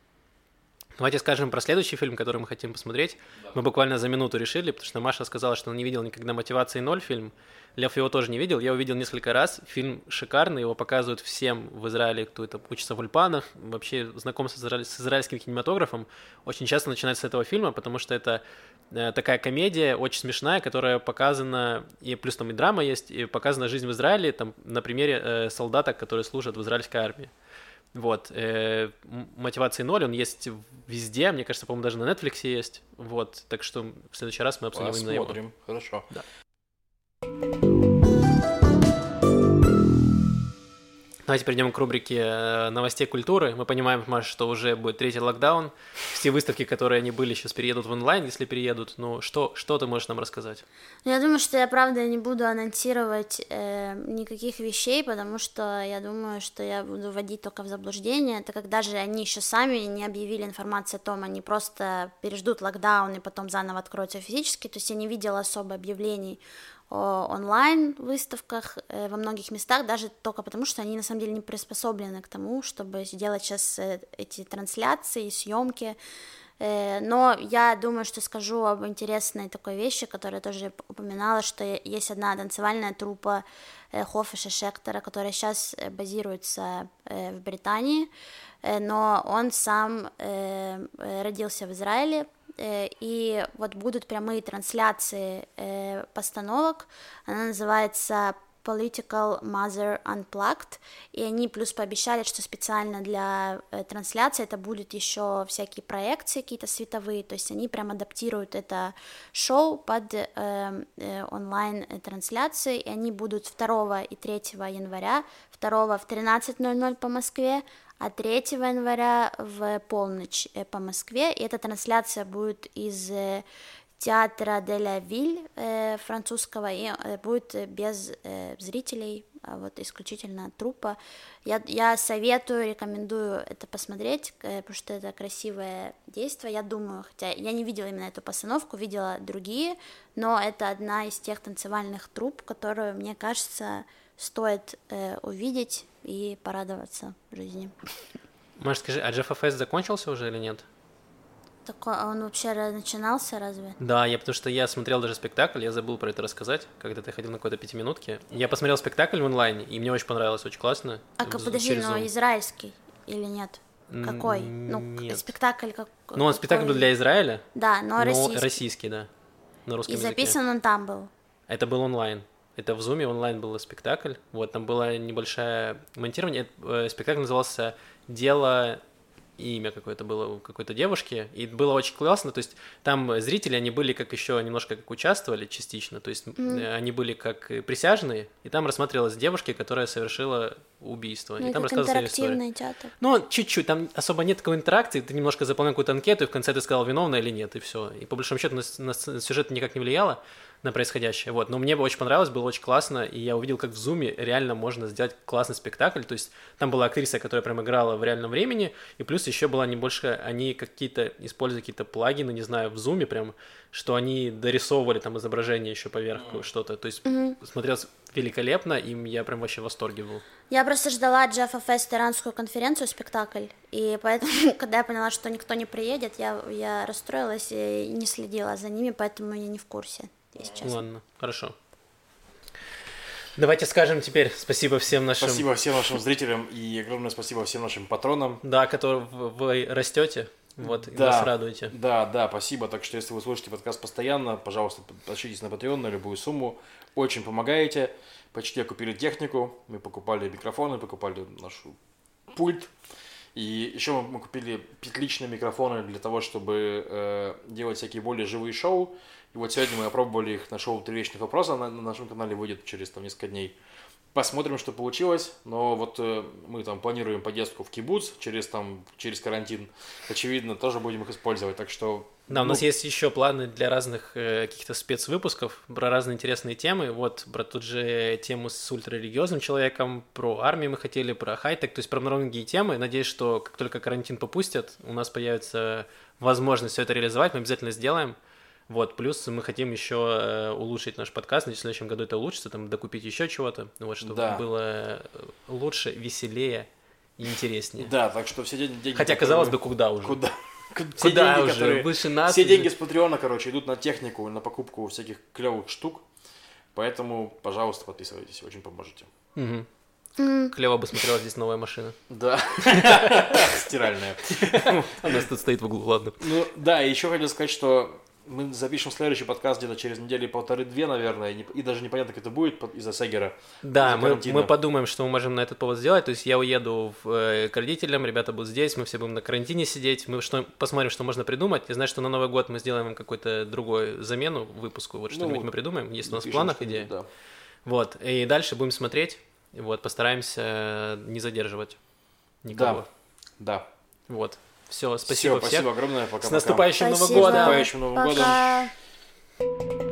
Давайте скажем про следующий фильм, который мы хотим посмотреть. Мы буквально за минуту решили, потому что Маша сказала, что она не видела никогда «Мотивации ноль» фильм. Лев его тоже не видел, я его видел несколько раз. Фильм шикарный, его показывают всем в Израиле, кто это учится в Ульпанах, вообще знаком с, израиль- с израильским кинематографом. Очень часто начинается с этого фильма, потому что это э, такая комедия, очень смешная, которая показана, и плюс там и драма есть, и показана жизнь в Израиле, там, на примере э, солдата, которые служат в израильской армии. Вот, э, мотивации ноль, он есть везде, мне кажется, по-моему, даже на Netflix есть. Вот, так что в следующий раз мы обсудим именно его. Посмотрим. Хорошо. Давайте перейдем к рубрике э, новостей культуры. Мы понимаем, Маша, что уже будет третий локдаун. Все выставки, которые они были, сейчас переедут в онлайн, если переедут. Ну, что, что ты можешь нам рассказать? Ну, я думаю, что я, правда, не буду анонсировать э, никаких вещей, потому что я думаю, что я буду вводить только в заблуждение, так как даже они еще сами не объявили информацию о том, они просто переждут локдаун и потом заново откроются физически, то есть я не видела особо объявлений онлайн выставках э, во многих местах, даже только потому, что они на самом деле не приспособлены к тому, чтобы сделать сейчас э, эти трансляции, съемки. Э, но я думаю, что скажу об интересной такой вещи, которая тоже упоминала, что есть одна танцевальная труппа Хофиша Шектора, которая сейчас базируется в Британии, но он сам родился в Израиле, и вот будут прямые трансляции э, постановок, она называется Political Mother Unplugged, и они плюс пообещали, что специально для э, трансляции это будет еще всякие проекции какие-то световые, то есть они прям адаптируют это шоу под э, э, онлайн-трансляции, и они будут 2 и 3 января, 2 в 13.00 по Москве, а 3 января в полночь э, по Москве. И эта трансляция будет из э, театра де ла Виль э, французского и будет без зрителей, а вот исключительно трупа. Я, я советую, рекомендую это посмотреть, потому что это красивое действие. Я думаю, хотя я не видела именно эту постановку, видела другие, но это одна из тех танцевальных труп, которую, мне кажется, стоит э, увидеть и порадоваться жизни. Маш, скажи, а GFFS закончился уже или нет? Так он вообще начинался разве? Да, я потому что я смотрел даже спектакль, я забыл про это рассказать, когда ты ходил на какой-то пятиминутке. Я посмотрел спектакль в онлайне, и мне очень понравилось, очень классно. А как, подожди, но израильский или нет? Какой? Ну, нет. спектакль как. Ну, он спектакль был для Израиля. Да, но, но российский. российский, да. На русском И записан языке. он там был. Это был онлайн. Это в Zoom онлайн был спектакль. Вот, там было небольшое монтирование. Э, спектакль назывался «Дело имя какое-то было у какой-то девушки, и было очень классно, то есть там зрители, они были как еще немножко как участвовали частично, то есть mm. они были как присяжные, и там рассматривалась девушка, которая совершила убийство, ну, и там рассказывали историю. театр. Ну, чуть-чуть, там особо нет такой интеракции, ты немножко заполнял какую-то анкету, и в конце ты сказал, виновна или нет, и все, и по большому счету на, на сюжет никак не влияло, на происходящее. Вот. Но мне бы очень понравилось, было очень классно, и я увидел, как в Зуме реально можно сделать классный спектакль. То есть там была актриса, которая прям играла в реальном времени, и плюс еще была не больше, они какие-то использовали какие-то плагины, не знаю, в Зуме прям, что они дорисовывали там изображение еще поверх mm-hmm. что-то. То есть mm-hmm. смотрелось великолепно, и я прям вообще в восторге был. Я просто ждала Джеффа Фест иранскую конференцию, спектакль, и поэтому, когда я поняла, что никто не приедет, я, я расстроилась и не следила за ними, поэтому я не в курсе если честно. Ладно, хорошо. Давайте скажем теперь спасибо всем нашим... Спасибо всем нашим зрителям и огромное спасибо всем нашим патронам. Да, которые вы растете, вот, да, нас радуете. Да, да, спасибо. Так что, если вы слушаете подкаст постоянно, пожалуйста, подпишитесь на Patreon на любую сумму. Очень помогаете. Почти купили технику, мы покупали микрофоны, покупали нашу пульт. И еще мы купили петличные микрофоны для того, чтобы э, делать всякие более живые шоу. И вот сегодня мы опробовали их на шоу «Три вечных вопроса», на, на нашем канале выйдет через там несколько дней. Посмотрим, что получилось, но вот э, мы там планируем поездку в Кибуц через там через карантин. Очевидно, тоже будем их использовать, так что да, у нас ну, есть еще планы для разных э, каких-то спецвыпусков про разные интересные темы. Вот про тут же тему с ультрарелигиозным человеком, про армию мы хотели, про хай-тек, то есть про многие темы. Надеюсь, что как только карантин попустят, у нас появится возможность все это реализовать, мы обязательно сделаем. Вот, плюс мы хотим еще э, улучшить наш подкаст, надеюсь, в следующем году это улучшится, там, докупить еще чего-то, вот, чтобы да. было лучше, веселее и интереснее. Да, так что все деньги... Хотя, казалось бы, куда уже? Куда? Все куда деньги, уже? Которые... Выше нас? Все деньги с Патреона, короче, идут на технику, на покупку всяких клевых штук, поэтому, пожалуйста, подписывайтесь, очень поможете. Угу. Mm. Клево бы смотрела здесь новая машина. Да. Стиральная. У нас тут стоит в углу, ладно. Ну да, еще хотел сказать, что мы запишем следующий подкаст где-то через недели полторы-две, наверное, и, и даже непонятно, как это будет из-за Сегера. Да, мы, мы подумаем, что мы можем на этот повод сделать. То есть я уеду в, э, к родителям, ребята будут здесь, мы все будем на карантине сидеть, мы что, посмотрим, что можно придумать. Я знаю, что на Новый год мы сделаем какую-то другую замену выпуску, вот что-нибудь ну, мы придумаем, есть у нас в планах идея. Да. Вот, и дальше будем смотреть Вот, постараемся не задерживать никого. Да. Да. Вот. Все, спасибо Всё, всех. спасибо огромное. Пока, С наступающим Новым Спасибо. годом! Наступающим Новым годом. Пока.